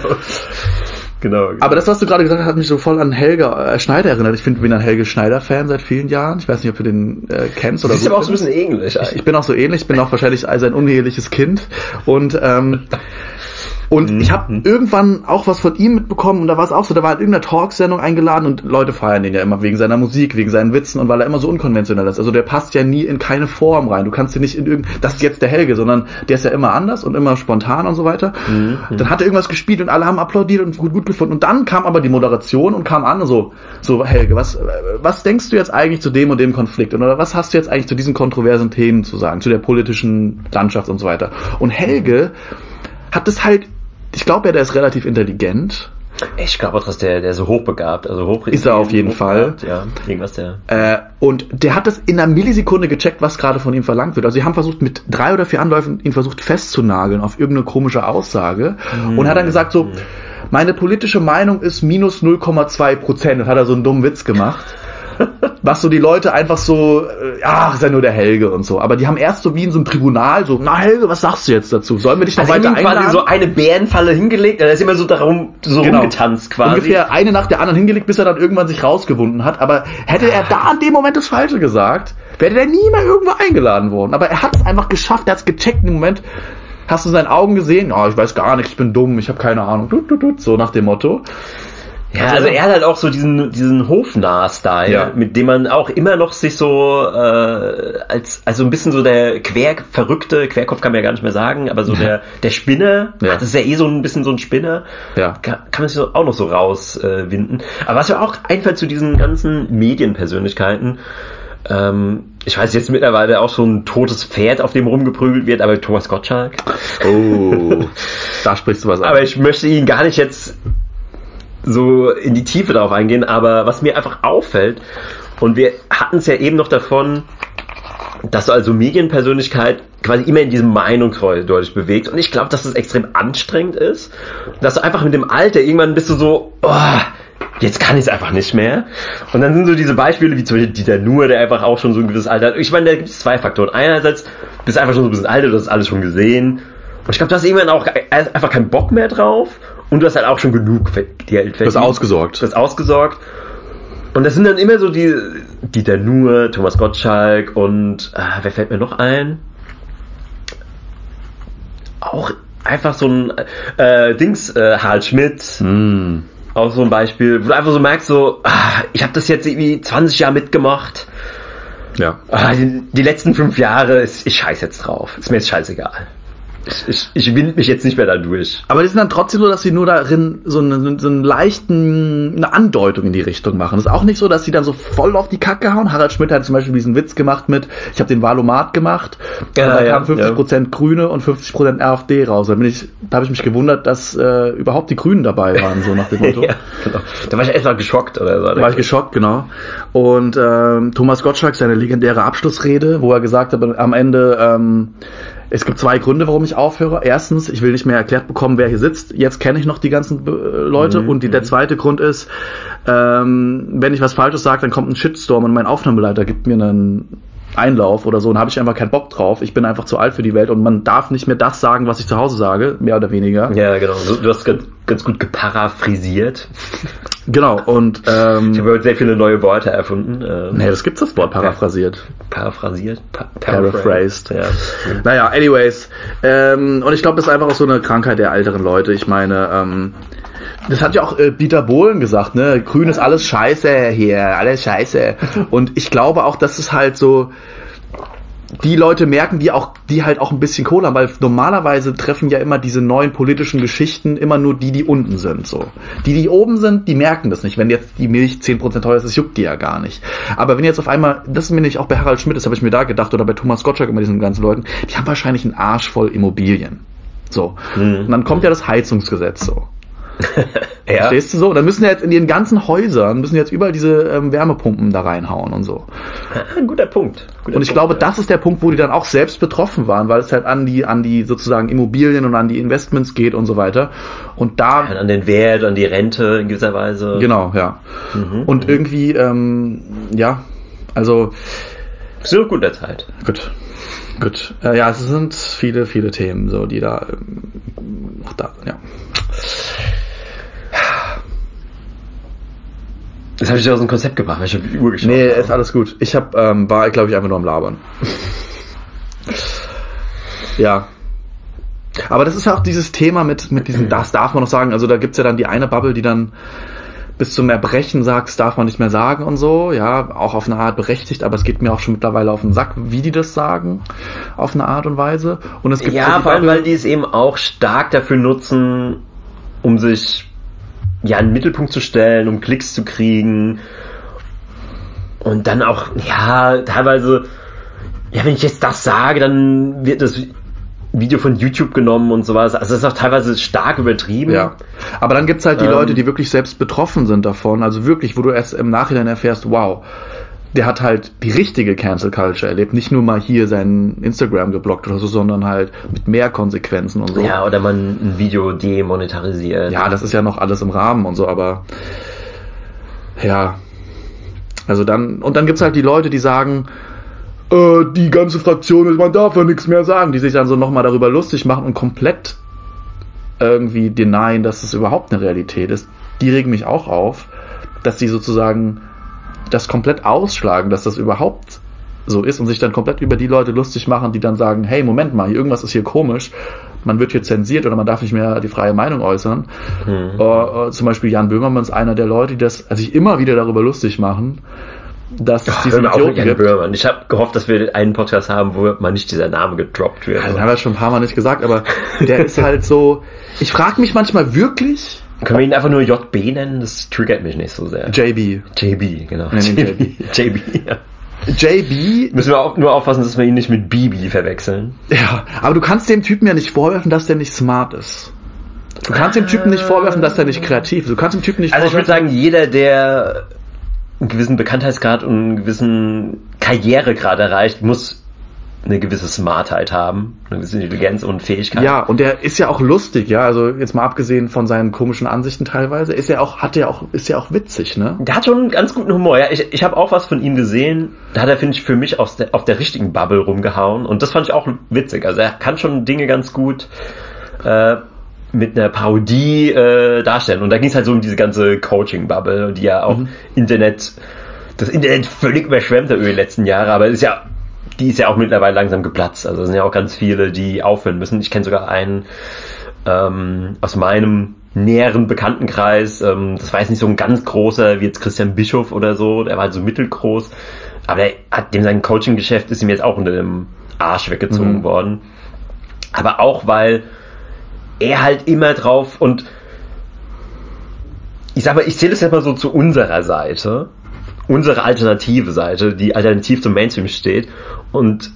Genau. Genau. Aber das, was du gerade gesagt hast, hat mich so voll an Helge äh, Schneider erinnert. Ich finde, ich bin ein Helge Schneider-Fan seit vielen Jahren. Ich weiß nicht, ob du den äh, kennst oder so. Du bist aber auch so ein bisschen ähnlich. Ich, ich, bin auch so ähnlich. Ich bin auch wahrscheinlich sein uneheliches Kind. Und ähm, (laughs) Und mhm. ich habe irgendwann auch was von ihm mitbekommen und da war es auch so, da war in irgendeiner Talksendung eingeladen und Leute feiern den ja immer wegen seiner Musik, wegen seinen Witzen und weil er immer so unkonventionell ist. Also der passt ja nie in keine Form rein. Du kannst ihn nicht in irgendein, das ist jetzt der Helge, sondern der ist ja immer anders und immer spontan und so weiter. Mhm. Dann hat er irgendwas gespielt und alle haben applaudiert und gut, gut gefunden. Und dann kam aber die Moderation und kam an und so, so Helge, was, was denkst du jetzt eigentlich zu dem und dem Konflikt? Oder was hast du jetzt eigentlich zu diesen kontroversen Themen zu sagen, zu der politischen Landschaft und so weiter? Und Helge hat das halt ich glaube ja, der ist relativ intelligent. Ich glaube auch, dass der, der so hochbegabt, also hoch ist er auf jeden Fall. Ja, irgendwas der. Äh, und der hat das in einer Millisekunde gecheckt, was gerade von ihm verlangt wird. Also sie haben versucht mit drei oder vier Anläufen ihn versucht festzunageln auf irgendeine komische Aussage mhm. und hat dann gesagt so, mhm. meine politische Meinung ist minus 0,2 Prozent. Und hat er so einen dummen Witz gemacht (laughs) was so die Leute einfach so, äh, ach, ist ja nur der Helge und so. Aber die haben erst so wie in so einem Tribunal so, na Helge, was sagst du jetzt dazu? Sollen wir dich noch also weiter einladen? quasi so eine Bärenfalle hingelegt, da ist immer so darum, so genau. rumgetanzt quasi. Ungefähr eine nach der anderen hingelegt, bis er dann irgendwann sich rausgewunden hat. Aber hätte er da an dem Moment das Falsche gesagt, wäre der nie mehr irgendwo eingeladen worden. Aber er hat es einfach geschafft, er hat es gecheckt im Moment. Hast du seinen Augen gesehen? Oh, ich weiß gar nicht, ich bin dumm, ich habe keine Ahnung. So nach dem Motto. Ja, also, also er hat halt auch so diesen, diesen Hofnah-Style, ja. mit dem man auch immer noch sich so äh, als also ein bisschen so der quer verrückte Querkopf kann man ja gar nicht mehr sagen, aber so ja. der der Spinner, ja. das ist ja eh so ein bisschen so ein Spinner, ja. kann, kann man sich so auch noch so rauswinden. Äh, aber was mir auch einfällt zu diesen ganzen Medienpersönlichkeiten, ähm, ich weiß jetzt mittlerweile auch so ein totes Pferd, auf dem rumgeprügelt wird, aber Thomas Gottschalk. Oh, da sprichst du was an. Aber ich möchte ihn gar nicht jetzt so in die Tiefe darauf eingehen, aber was mir einfach auffällt, und wir hatten es ja eben noch davon, dass du also Medienpersönlichkeit quasi immer in diesem Meinungskorridor dich bewegt. Und ich glaube, dass es extrem anstrengend ist, dass du einfach mit dem Alter irgendwann bist du so, oh, jetzt kann ich es einfach nicht mehr. Und dann sind so diese Beispiele, wie zum Beispiel Dieter Nuhr, der einfach auch schon so ein gewisses Alter hat. Ich meine, da gibt es zwei Faktoren. Einerseits bist du einfach schon so ein bisschen alt, du hast alles schon gesehen. Und ich glaube, du hast irgendwann auch einfach keinen Bock mehr drauf. Und du hast halt auch schon genug Geld Du hast ausgesorgt. Du hast ausgesorgt. Und das sind dann immer so die Dieter Nuhr, Thomas Gottschalk und äh, wer fällt mir noch ein? Auch einfach so ein äh, Dings, äh, Harald Schmidt. Mm. Auch so ein Beispiel, wo du einfach so merkst, so, ah, ich habe das jetzt irgendwie 20 Jahre mitgemacht. Ja. Ah, die, die, letzten fünf Jahre, ist, ich scheiß jetzt drauf. Ist mir jetzt scheißegal ich, ich, ich wind mich jetzt nicht mehr da durch. Aber die sind dann trotzdem so, dass sie nur darin so, eine, so einen leichten, eine Andeutung in die Richtung machen. Es ist auch nicht so, dass sie dann so voll auf die Kacke hauen. Harald Schmidt hat zum Beispiel diesen Witz gemacht mit, ich habe den Valomat gemacht, ja, da ja, kamen 50% ja. Grüne und 50% AfD raus. Da, bin ich, da habe ich mich gewundert, dass äh, überhaupt die Grünen dabei waren, so nach dem (laughs) Motto. ja, genau. Da war ich erstmal geschockt oder so. Da war ich geschockt, genau. Und ähm, Thomas Gottschalk, seine legendäre Abschlussrede, wo er gesagt hat, am Ende, ähm, es gibt zwei Gründe, warum ich aufhöre. Erstens, ich will nicht mehr erklärt bekommen, wer hier sitzt. Jetzt kenne ich noch die ganzen äh, Leute. Mhm. Und die, der mhm. zweite Grund ist, ähm, wenn ich was Falsches sage, dann kommt ein Shitstorm und mein Aufnahmeleiter gibt mir einen Einlauf oder so und habe ich einfach keinen Bock drauf. Ich bin einfach zu alt für die Welt und man darf nicht mehr das sagen, was ich zu Hause sage, mehr oder weniger. Ja, genau. Du hast ganz, ganz gut geparaphrasiert. Genau, und ähm, ich habe heute sehr viele neue Worte erfunden. Ähm, nee, das gibt's das Wort paraphrasiert. Paraphrasiert? Pa paraphrased. Ja. Naja, anyways. Ähm, und ich glaube, das ist einfach auch so eine Krankheit der älteren Leute. Ich meine, ähm, das hat ja auch äh, Dieter Bohlen gesagt, ne? Grün ist alles scheiße hier, alles scheiße. Und ich glaube auch, dass es halt so die Leute merken, die auch, die halt auch ein bisschen Kohle haben, weil normalerweise treffen ja immer diese neuen politischen Geschichten immer nur die, die unten sind, so. Die, die oben sind, die merken das nicht. Wenn jetzt die Milch 10% teuer ist, das juckt die ja gar nicht. Aber wenn jetzt auf einmal, das ist mir nicht auch bei Harald Schmidt, das habe ich mir da gedacht, oder bei Thomas Gottschalk immer diesen ganzen Leuten, die haben wahrscheinlich einen Arsch voll Immobilien. So. Mhm. Und dann kommt ja das Heizungsgesetz so. (laughs) ja. Verstehst du so? Dann müssen ja jetzt in ihren ganzen Häusern, müssen jetzt überall diese ähm, Wärmepumpen da reinhauen und so. (laughs) Ein guter Punkt. Guter und ich Punkt, glaube, ja. das ist der Punkt, wo die dann auch selbst betroffen waren, weil es halt an die, an die sozusagen Immobilien und an die Investments geht und so weiter. Und da. Ja, an den Wert, an die Rente in gewisser Weise. Genau, ja. Mhm, und mhm. irgendwie, ähm, ja, also. So guter Zeit. Gut. Gut. Äh, ja, es sind viele, viele Themen, so, die da ähm, noch da, ja. Das habe ich aus dem Konzept gebracht, weil ich habe die Uhr geschaut. Nee, ist alles gut. Ich hab, ähm, war, glaube ich, einfach nur am Labern. (laughs) ja. Aber das ist ja auch dieses Thema mit, mit diesem, das darf man noch sagen. Also da gibt's ja dann die eine Bubble, die dann bis zum Erbrechen sagst, darf man nicht mehr sagen und so. Ja, auch auf eine Art berechtigt, aber es geht mir auch schon mittlerweile auf den Sack, wie die das sagen, auf eine Art und Weise. Und es gibt ja, vor allem, weil die es eben auch stark dafür nutzen, um sich ja, einen Mittelpunkt zu stellen, um Klicks zu kriegen. Und dann auch, ja, teilweise, ja, wenn ich jetzt das sage, dann wird das Video von YouTube genommen und sowas. Also das ist auch teilweise stark übertrieben. Ja. Aber dann gibt's halt die ähm, Leute, die wirklich selbst betroffen sind davon. Also wirklich, wo du erst im Nachhinein erfährst, wow, der hat halt die richtige Cancel Culture erlebt. Nicht nur mal hier sein Instagram geblockt oder so, sondern halt mit mehr Konsequenzen und so. Ja, oder man ein Video demonetarisiert. Ja, das ist ja noch alles im Rahmen und so, aber ja. Also dann, und dann gibt's halt die Leute, die sagen, äh, die ganze Fraktion ist, man darf ja nichts mehr sagen, die sich dann so nochmal darüber lustig machen und komplett irgendwie denyen, dass es überhaupt eine Realität ist. Die regen mich auch auf, dass die sozusagen das komplett ausschlagen, dass das überhaupt so ist und sich dann komplett über die Leute lustig machen, die dann sagen, hey, Moment mal, irgendwas ist hier komisch, man wird hier zensiert oder man darf nicht mehr die freie Meinung äußern. Mhm. Uh, uh, zum Beispiel Jan Böhmermann ist einer der Leute, die das also sich immer wieder darüber lustig machen, dass es diesen Idioten gibt. Böhmermann. Ich habe gehofft, dass wir einen Podcast haben, wo mal nicht dieser Name gedroppt wird. Ja, den haben wir schon ein paar Mal nicht gesagt, aber der ist halt so. Ich frage mich manchmal wirklich, können wir ihn einfach nur JB nennen? Das triggert mich nicht so sehr. JB. JB, genau. JB. JB, (laughs) ja. JB. Müssen wir auch nur aufpassen, dass wir ihn nicht mit BB verwechseln. Ja, aber du kannst dem Typen ja nicht vorwerfen, dass der nicht smart ist. Du kannst dem Typen nicht vorwerfen, dass der nicht kreativ ist. Du kannst dem Typen nicht Also ich würde sagen, jeder, der einen gewissen Bekanntheitsgrad und einen gewissen Karrieregrad erreicht, muss eine gewisse Smartheit haben, eine gewisse Intelligenz und Fähigkeit. Ja, und der ist ja auch lustig, ja, also jetzt mal abgesehen von seinen komischen Ansichten teilweise, ist er auch, hat er auch, ist ja auch witzig, ne? Der hat schon einen ganz guten Humor. Ja, ich, ich habe auch was von ihm gesehen. Da hat er, finde ich, für mich auf der, auf der richtigen Bubble rumgehauen. Und das fand ich auch witzig. Also er kann schon Dinge ganz gut äh, mit einer Parodie äh, darstellen. Und da ging es halt so um diese ganze Coaching-Bubble, die ja auch mhm. Internet, das Internet völlig überschwemmt hat über die letzten Jahre. Aber es ist ja die ist ja auch mittlerweile langsam geplatzt. Also es sind ja auch ganz viele, die aufhören müssen. Ich kenne sogar einen ähm, aus meinem näheren Bekanntenkreis. Ähm, das war jetzt nicht so ein ganz großer wie jetzt Christian Bischof oder so. Der war halt so mittelgroß. Aber er hat dem sein Coaching-Geschäft ist ihm jetzt auch unter dem Arsch weggezogen mhm. worden. Aber auch weil er halt immer drauf und ich sag mal, ich zähle das jetzt mal so zu unserer Seite unsere alternative Seite, die alternativ zum Mainstream steht. Und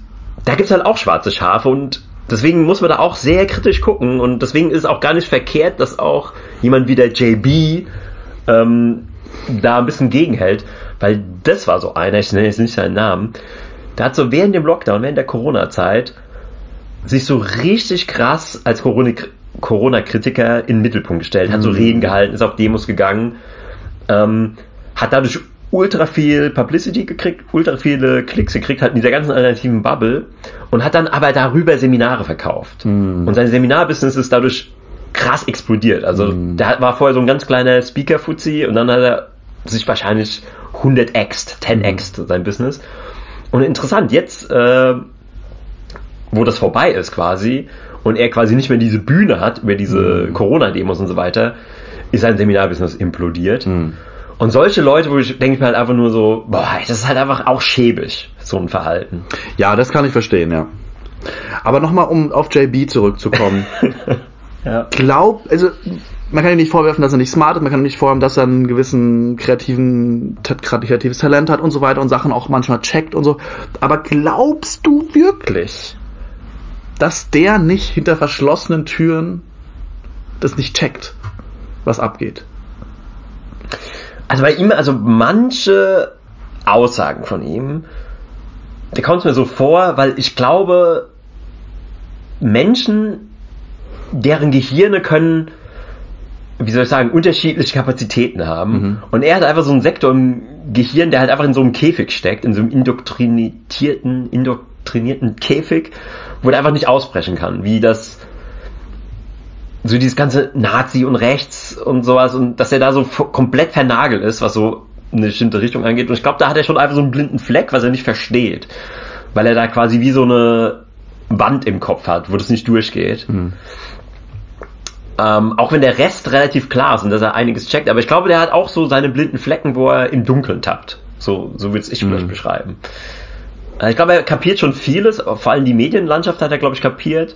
da gibt es halt auch schwarze Schafe und deswegen muss man da auch sehr kritisch gucken und deswegen ist es auch gar nicht verkehrt, dass auch jemand wie der JB ähm, da ein bisschen gegenhält, weil das war so einer, ich nenne jetzt nicht seinen Namen, der hat so während dem Lockdown, während der Corona-Zeit sich so richtig krass als Corona-Kritiker in den Mittelpunkt gestellt, hat so mhm. Reden gehalten, ist auf Demos gegangen, ähm, hat dadurch ultra viel Publicity gekriegt, ultra viele Klicks gekriegt hat in dieser ganzen alternativen Bubble und hat dann aber darüber Seminare verkauft. Mm. Und sein Seminarbusiness ist dadurch krass explodiert. Also mm. der war vorher so ein ganz kleiner Speaker-Fuzzi und dann hat er sich wahrscheinlich 100x, 10x sein Business. Und interessant, jetzt, äh, wo das vorbei ist quasi und er quasi nicht mehr diese Bühne hat über diese mm. Corona-Demos und so weiter, ist sein Seminarbusiness implodiert. Mm. Und solche Leute, wo ich denke mir halt einfach nur so, boah, das ist halt einfach auch schäbig, so ein Verhalten. Ja, das kann ich verstehen, ja. Aber nochmal, um auf JB zurückzukommen. (laughs) ja. Glaub, also man kann ihm nicht vorwerfen, dass er nicht smart ist, man kann ihm nicht vorwerfen, dass er einen gewissen kreativen, kreatives Talent hat und so weiter und Sachen auch manchmal checkt und so. Aber glaubst du wirklich, dass der nicht hinter verschlossenen Türen das nicht checkt, was abgeht? Also bei ihm, also manche Aussagen von ihm, da kommt es mir so vor, weil ich glaube, Menschen, deren Gehirne können, wie soll ich sagen, unterschiedliche Kapazitäten haben. Mhm. Und er hat einfach so einen Sektor im Gehirn, der halt einfach in so einem Käfig steckt, in so einem indoktrinierten, indoktrinierten Käfig, wo er einfach nicht ausbrechen kann, wie das so dieses ganze Nazi und rechts und sowas und dass er da so komplett vernagelt ist, was so eine bestimmte Richtung angeht. Und ich glaube, da hat er schon einfach so einen blinden Fleck, was er nicht versteht. Weil er da quasi wie so eine Wand im Kopf hat, wo das nicht durchgeht. Mhm. Ähm, auch wenn der Rest relativ klar ist und dass er einiges checkt. Aber ich glaube, der hat auch so seine blinden Flecken, wo er im Dunkeln tappt. So, so würde ich mhm. vielleicht beschreiben. Ich glaube, er kapiert schon vieles, vor allem die Medienlandschaft hat er, glaube ich, kapiert.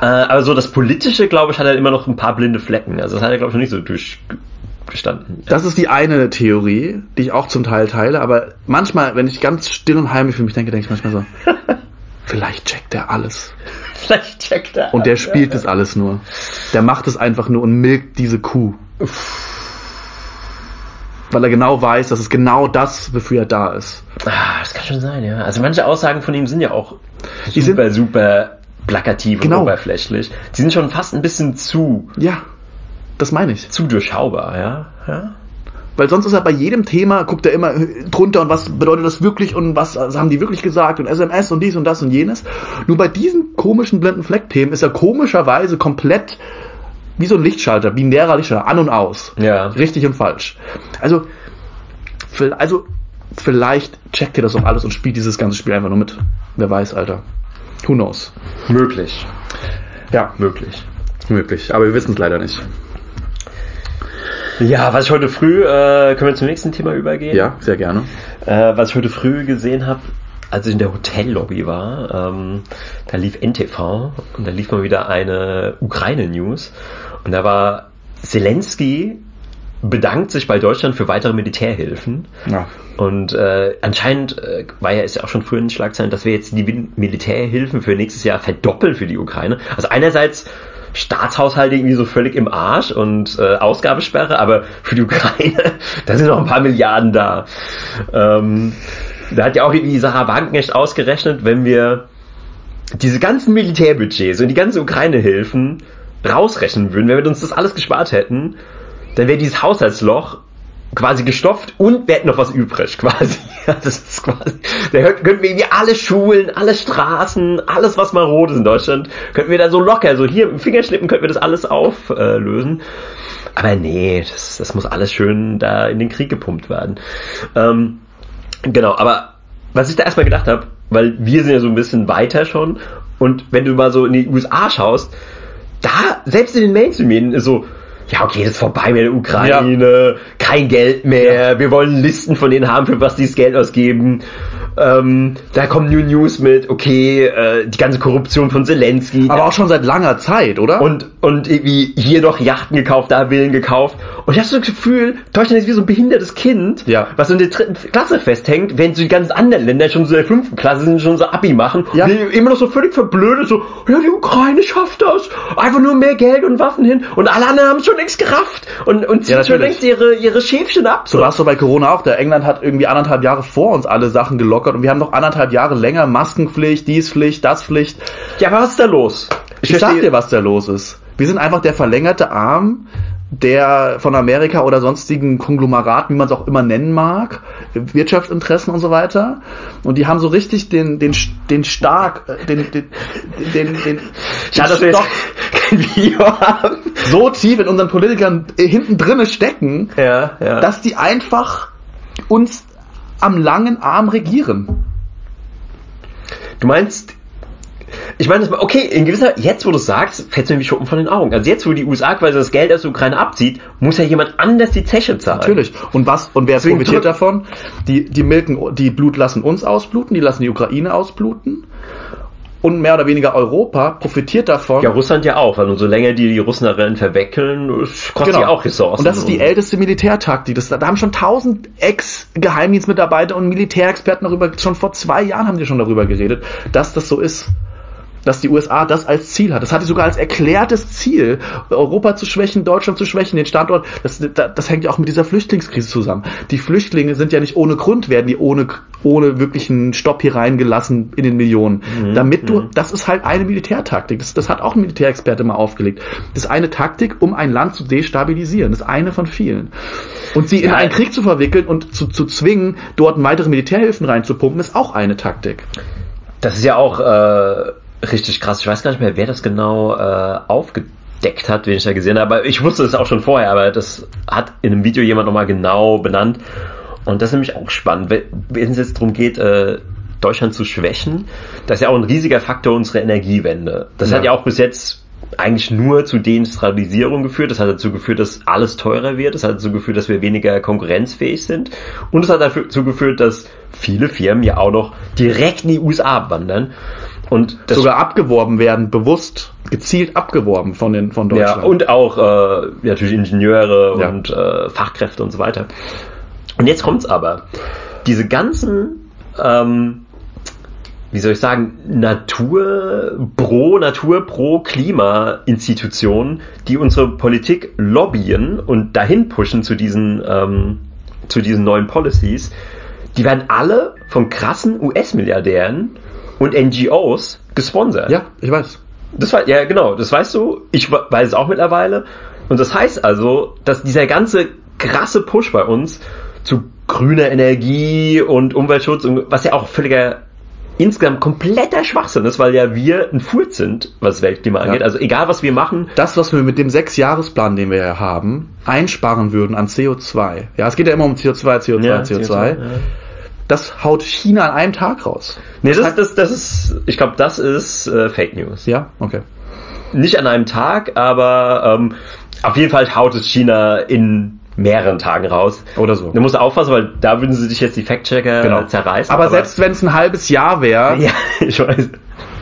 Äh, aber so das Politische, glaube ich, hat er immer noch ein paar blinde Flecken. Also das hat er, glaube ich, noch nicht so durchgestanden. Das ist die eine Theorie, die ich auch zum Teil teile, aber manchmal, wenn ich ganz still und heimlich für mich denke, denke ich manchmal so, (laughs) vielleicht checkt er alles. Vielleicht checkt er. Und der spielt ja. das alles nur. Der macht es einfach nur und milkt diese Kuh. Weil er genau weiß, dass es genau das, wofür er da ist. Ah, das kann schon sein, ja. Also manche Aussagen von ihm sind ja auch die super, sind, super plakativ genau. und oberflächlich. Die sind schon fast ein bisschen zu. Ja, das meine ich. Zu durchschaubar, ja. ja. Weil sonst ist er bei jedem Thema, guckt er immer drunter und was bedeutet das wirklich und was haben die wirklich gesagt und SMS und dies und das und jenes. Nur bei diesen komischen blinden Fleck-Themen ist er komischerweise komplett wie so ein Lichtschalter, binärer Lichtschalter, an und aus. Ja. Richtig und falsch. Also, also vielleicht checkt ihr das auch alles und spielt dieses ganze Spiel einfach nur mit. Wer weiß, Alter. Who knows? Möglich. Ja. Möglich. Möglich. Aber wir wissen es leider nicht. Ja, was ich heute früh, äh, können wir zum nächsten Thema übergehen? Ja, sehr gerne. Äh, was ich heute früh gesehen habe, als ich in der Hotellobby war, ähm, da lief NTV und da lief mal wieder eine Ukraine-News und da war Zelensky bedankt sich bei Deutschland für weitere Militärhilfen. Ja. Und äh, anscheinend äh, war ja, ist ja auch schon früher in den Schlagzeilen, dass wir jetzt die Militärhilfen für nächstes Jahr verdoppeln für die Ukraine. Also einerseits Staatshaushalt irgendwie so völlig im Arsch und äh, Ausgabesperre, aber für die Ukraine, (laughs) da sind noch ein paar Milliarden da. Ähm, da hat ja auch irgendwie Sarah Wagenknecht ausgerechnet, wenn wir diese ganzen Militärbudgets und die ganzen Ukraine-Hilfen rausrechnen würden, wenn wir uns das alles gespart hätten, dann wäre dieses Haushaltsloch quasi gestopft und wir hätten noch was übrig, (laughs) quasi. Das ist quasi, da könnten wir irgendwie alle Schulen, alle Straßen, alles was mal rot ist in Deutschland, könnten wir da so locker, so hier dem Fingerschnippen könnten wir das alles auflösen. Aber nee, das, das muss alles schön da in den Krieg gepumpt werden. Ähm, genau, aber was ich da erstmal gedacht habe, weil wir sind ja so ein bisschen weiter schon und wenn du mal so in die USA schaust, da, selbst in den Mainstream-Medien ist so, ja, okay, das ist vorbei mit der Ukraine, ja. kein Geld mehr, ja. wir wollen Listen von denen haben, für was die das Geld ausgeben. Ähm, da kommen New News mit, okay, äh, die ganze Korruption von Zelensky. Aber auch schon seit langer Zeit, oder? Und, und irgendwie hier noch Yachten gekauft, da Villen gekauft. Und ich habe so das Gefühl, Deutschland ist wie so ein behindertes Kind, ja. was in der dritten Klasse festhängt, während so die ganzen anderen Länder schon so in der fünften Klasse sind, schon so Abi machen. Ja. Immer noch so völlig verblödet, so, ja, die Ukraine schafft das. Einfach nur mehr Geld und Waffen hin. Und alle anderen haben schon längst gerafft und, und ziehen ja, schon längst ihre, ihre Schäfchen ab. So war es so bei Corona auch. Der England hat irgendwie anderthalb Jahre vor uns alle Sachen gelockert und wir haben noch anderthalb Jahre länger Maskenpflicht, dies Pflicht, das Pflicht. Ja, aber was ist da los? Ich, ich sag dir, was da los ist. Wir sind einfach der verlängerte Arm der von Amerika oder sonstigen Konglomeraten, wie man es auch immer nennen mag, Wirtschaftsinteressen und so weiter. Und die haben so richtig den, den, den stark, äh, den, den, den, den, ja, dass wir jetzt kein Video haben. so tief in unseren Politikern äh, hinten drinne stecken, ja, ja. dass die einfach uns am langen Arm regieren. Du meinst, ich meine, okay, in gewisser, jetzt wo du es sagst, fällt es mir wie Schuppen von den Augen. Also jetzt, wo die USA quasi das Geld aus der Ukraine abzieht, muss ja jemand anders die Zeche zahlen. Natürlich. Und was, und wer Deswegen profitiert davon? Die, die milken, die Blut lassen uns ausbluten, die lassen die Ukraine ausbluten. Und mehr oder weniger Europa profitiert davon. Ja, Russland ja auch, weil umso länger die die Russen darin verweckeln, kostet genau. ja auch Ressourcen. Und das ist die älteste Militärtaktik. Das, da haben schon tausend Ex-Geheimdienstmitarbeiter und Militärexperten darüber, schon vor zwei Jahren haben die schon darüber geredet, dass das so ist dass die USA das als Ziel hat. Das hatte sogar als erklärtes Ziel, Europa zu schwächen, Deutschland zu schwächen, den Standort. Das, das, das hängt ja auch mit dieser Flüchtlingskrise zusammen. Die Flüchtlinge sind ja nicht ohne Grund, werden die ohne, ohne wirklichen Stopp hier reingelassen in den Millionen. Mhm. Damit du, mhm. das ist halt eine Militärtaktik. Das, das hat auch ein Militärexperte mal aufgelegt. Das ist eine Taktik, um ein Land zu destabilisieren. Das ist eine von vielen. Und sie ja. in einen Krieg zu verwickeln und zu, zu zwingen, dort weitere Militärhilfen reinzupumpen, ist auch eine Taktik. Das ist ja auch äh, richtig krass. Ich weiß gar nicht mehr, wer das genau äh, aufgedeckt hat, wen ich da gesehen habe. Aber ich wusste es auch schon vorher, aber das hat in einem Video jemand nochmal genau benannt. Und das ist nämlich auch spannend, wenn es jetzt darum geht, äh, Deutschland zu schwächen. Das ist ja auch ein riesiger Faktor unserer Energiewende. Das ja. hat ja auch bis jetzt eigentlich nur zu Deindustrialisierung geführt. Das hat dazu geführt, dass alles teurer wird. Das hat dazu geführt, dass wir weniger konkurrenzfähig sind. Und es hat dazu geführt, dass viele Firmen ja auch noch direkt in die USA abwandern und sogar abgeworben werden, bewusst gezielt abgeworben von den von Deutschland. Ja, und auch äh, natürlich Ingenieure ja. und äh, Fachkräfte und so weiter. Und jetzt kommt's aber. Diese ganzen ähm, wie soll ich sagen, Natur pro Natur pro Klima Institutionen, die unsere Politik lobbyen und dahin pushen zu diesen ähm, zu diesen neuen Policies, die werden alle von krassen US-Milliardären und NGOs gesponsert. Ja, ich weiß. Das war, ja, genau, das weißt du. Ich weiß es auch mittlerweile. Und das heißt also, dass dieser ganze krasse Push bei uns zu grüner Energie und Umweltschutz, was ja auch völliger insgesamt kompletter Schwachsinn ist, weil ja wir ein Furz sind, was Weltklima angeht. Ja. Also egal, was wir machen. Das, was wir mit dem Sechsjahresplan, den wir ja haben, einsparen würden an CO2. Ja, es geht ja immer um CO2, CO2, ja, CO2. CO2 ja das haut China an einem Tag raus. Nee, das, das, das, das ist, ich glaube, das ist äh, Fake News. Ja, okay. Nicht an einem Tag, aber ähm, auf jeden Fall haut es China in mehreren Tagen raus. Oder so. Du musst aufpassen, weil da würden sie sich jetzt die Fact-Checker genau. zerreißen. Aber, aber selbst wenn es ein halbes Jahr wäre. (laughs) Ja, ich weiß.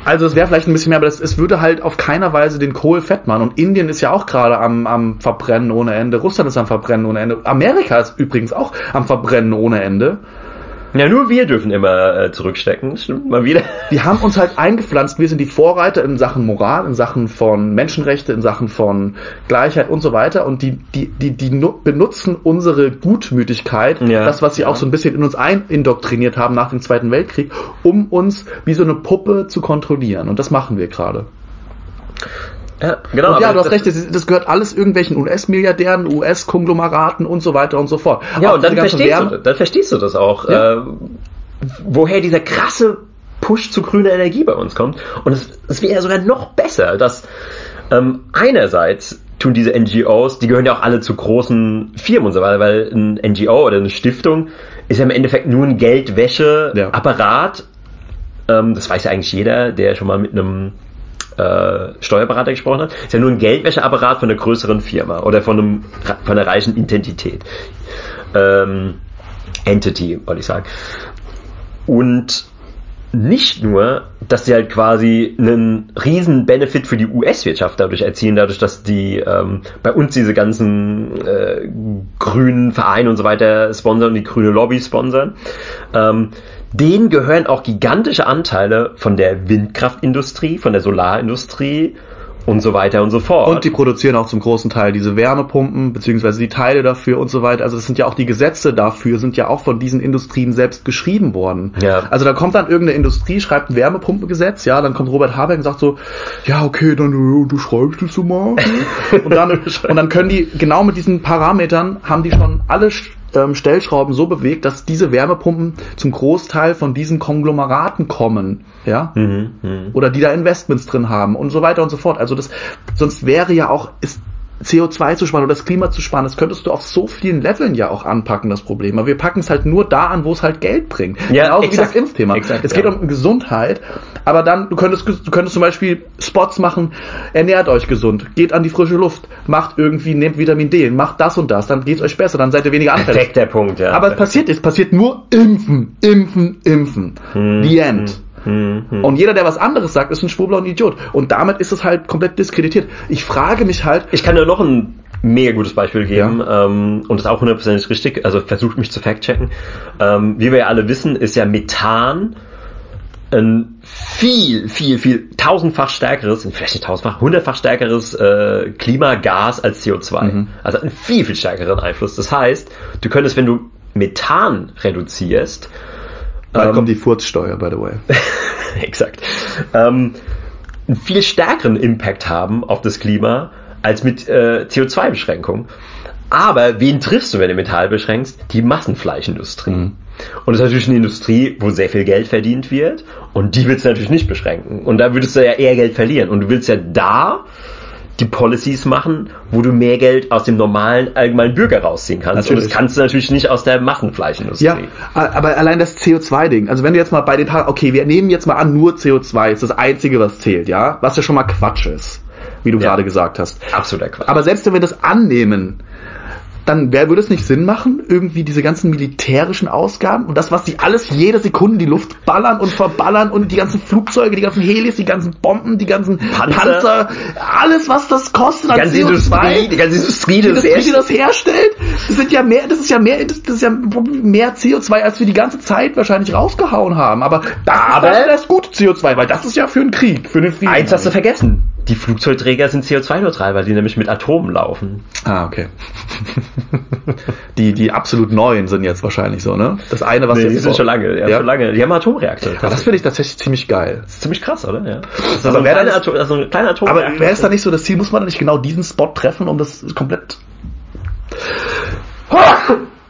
Also es wäre vielleicht ein bisschen mehr, aber das, es würde halt auf keiner Weise den Kohl fett machen. Und Indien ist ja auch gerade am, am Verbrennen ohne Ende. Russland ist am Verbrennen ohne Ende. Amerika ist übrigens auch am Verbrennen ohne Ende. Ja, nur wir dürfen immer äh, zurückstecken. Stimmt mal wieder. (laughs) Die haben uns halt eingepflanzt. Wir sind die Vorreiter in Sachen Moral, in Sachen von Menschenrechte, in Sachen von Gleichheit und so weiter. Und die, die, die, die nu- benutzen unsere Gutmütigkeit, Ja. das, was sie Ja. auch so ein bisschen in uns einindoktriniert haben nach dem Zweiten Weltkrieg, um uns wie so eine Puppe zu kontrollieren. Und das machen wir gerade. Ja, genau. Und ja, du hast das- recht, das, das gehört alles irgendwelchen US-Milliardären, US-Konglomeraten und so weiter und so fort. Ja, Auch und dann verstehst, Wärme- du, dann verstehst du das auch, Ja. äh, woher dieser krasse Push zu grüner Energie bei uns kommt. Und es, es wäre sogar noch besser, dass ähm, einerseits tun diese NGOs, die gehören ja auch alle zu großen Firmen und so weiter, weil ein NGO oder eine Stiftung ist ja im Endeffekt nur ein Geldwäscheapparat. Ähm, das weiß ja eigentlich jeder, der schon mal mit einem äh, Steuerberater gesprochen hat, ist ja nur ein Geldwäscheapparat von einer größeren Firma oder von, einem, von einer reichen Identität. Ähm, Entity, wollte ich sagen. Und nicht nur, dass sie halt quasi einen riesen Benefit für die US-Wirtschaft dadurch erzielen, dadurch, dass die ähm, bei uns diese ganzen äh, grünen Vereine und so weiter sponsern, die grüne Lobby sponsern. Ähm, denen gehören auch gigantische Anteile von der Windkraftindustrie, von der Solarindustrie und so weiter und so fort. Und die produzieren auch zum großen Teil diese Wärmepumpen, beziehungsweise die Teile dafür und so weiter. Also das sind ja auch die Gesetze dafür, sind ja auch von diesen Industrien selbst geschrieben worden. Ja. Also da kommt dann irgendeine Industrie, schreibt ein Wärmepumpengesetz, ja, dann kommt Robert Habeck und sagt so, ja, okay, dann äh, unterschreibe ich das so mal. (laughs) und, dann, und dann können die, genau mit diesen Parametern, haben die schon alle ähm, Stellschrauben so bewegt, dass diese Wärmepumpen zum Großteil von diesen Konglomeraten kommen, ja, Mhm, mhm. oder die da Investments drin haben und so weiter und so fort. Also das, sonst wäre ja auch, ist CO2 zu sparen oder das Klima zu sparen, das könntest du auf so vielen Leveln ja auch anpacken, das Problem. Aber wir packen es halt nur da an, wo es halt Geld bringt. Ja, Genauso wie exakt. das Impfthema. Exakt, es geht ja. um Gesundheit, aber dann, du könntest, du könntest zum Beispiel Spots machen, ernährt euch gesund, geht an die frische Luft, macht irgendwie, nehmt Vitamin D, macht das und das, dann geht's euch besser, dann seid ihr weniger anfällig. Perfekt der Punkt, ja. Aber es passiert, es passiert nur impfen, impfen, impfen. The end. Mhm, Und jeder, der was anderes sagt, ist ein Schwurbler und ein Idiot. Und damit ist es halt komplett diskreditiert. Ich frage mich halt, Ich kann dir noch ein mega gutes Beispiel geben ähm, und das ist auch hundertprozentig richtig, also versucht mich zu fact-checken. Ähm, wie wir ja alle wissen, ist ja Methan ein viel, viel, viel tausendfach stärkeres, vielleicht nicht tausendfach, hundertfach stärkeres äh, Klimagas als CO2. Mhm. Also einen viel, viel stärkeren Einfluss. Das heißt, du könntest, wenn du Methan reduzierst, da ähm, kommt die Furzsteuer, by the way. (laughs) exakt, ähm, einen viel stärkeren Impact haben auf das Klima als mit äh, CO2-Beschränkung. Aber wen triffst du, wenn du Metall beschränkst? Die Massenfleischindustrie. Mhm. Und das ist natürlich eine Industrie, wo sehr viel Geld verdient wird. Und die willst du natürlich nicht beschränken. Und da würdest du ja eher Geld verlieren. Und du willst ja da die Policies machen, wo du mehr Geld aus dem normalen allgemeinen Bürger rausziehen kannst. Und Natürlich. das kannst du natürlich nicht aus der Massenfleischindustrie. Ja, aber allein das CO2-Ding. Also wenn du jetzt mal bei den Tagen, okay, wir nehmen jetzt mal an, nur CO2 ist das Einzige, was zählt, ja? Was ja schon mal Quatsch ist, wie du Ja. gerade gesagt hast. Absoluter Quatsch. Aber selbst wenn wir das annehmen, dann wär, würde es nicht Sinn machen, irgendwie diese ganzen militärischen Ausgaben und das, was die alles jede Sekunde in die Luft ballern und verballern und die ganzen Flugzeuge, die ganzen Helis, die ganzen Bomben, die ganzen Panzer. Panzer, alles, was das kostet an ganze CO2, Industrie, die ganze Industrie, die das Industrie, die das herstellt, das sind ja mehr, das ist ja mehr, das, das ist ja mehr CO2, als wir die ganze Zeit wahrscheinlich rausgehauen haben. Aber das, Aber- das, das ist gut CO2, weil das ist ja für einen Krieg, für den Frieden. Eins hast du vergessen. Die Flugzeugträger sind CO2-neutral, weil die nämlich mit Atomen laufen. Ah, okay. (laughs) die, die absolut neuen sind jetzt wahrscheinlich so, ne? Das eine, was Nee, jetzt die sind schon lange, ja, Ja. schon lange. Die haben Atomreaktor. Aber das finde ich tatsächlich ziemlich geil. Das ist ziemlich krass, oder? Ja. Das ist Aber so ein wer kleiner, das- Atom, also ein kleiner Aber Atomreaktor. wäre es da nicht so das Ziel, muss man da nicht genau diesen Spot treffen, um das komplett...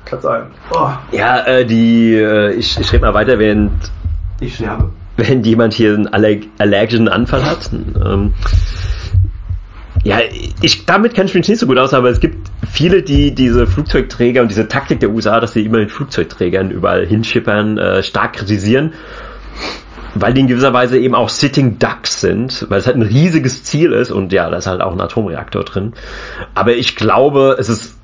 Kann sein. Oh, Ja, äh, die, äh, ich, ich rede mal weiter, während, ich sterbe. Wenn jemand hier einen aller allergischen Anfall hat. Ähm, ja, ich, damit kenne ich mich nicht so gut aus, aber es gibt viele, die diese Flugzeugträger und diese Taktik der USA, dass sie immer mit Flugzeugträgern überall hinschippern, äh, stark kritisieren. Weil die in gewisser Weise eben auch Sitting Ducks sind, weil es halt ein riesiges Ziel ist und ja, da ist halt auch ein Atomreaktor drin. Aber ich glaube, es ist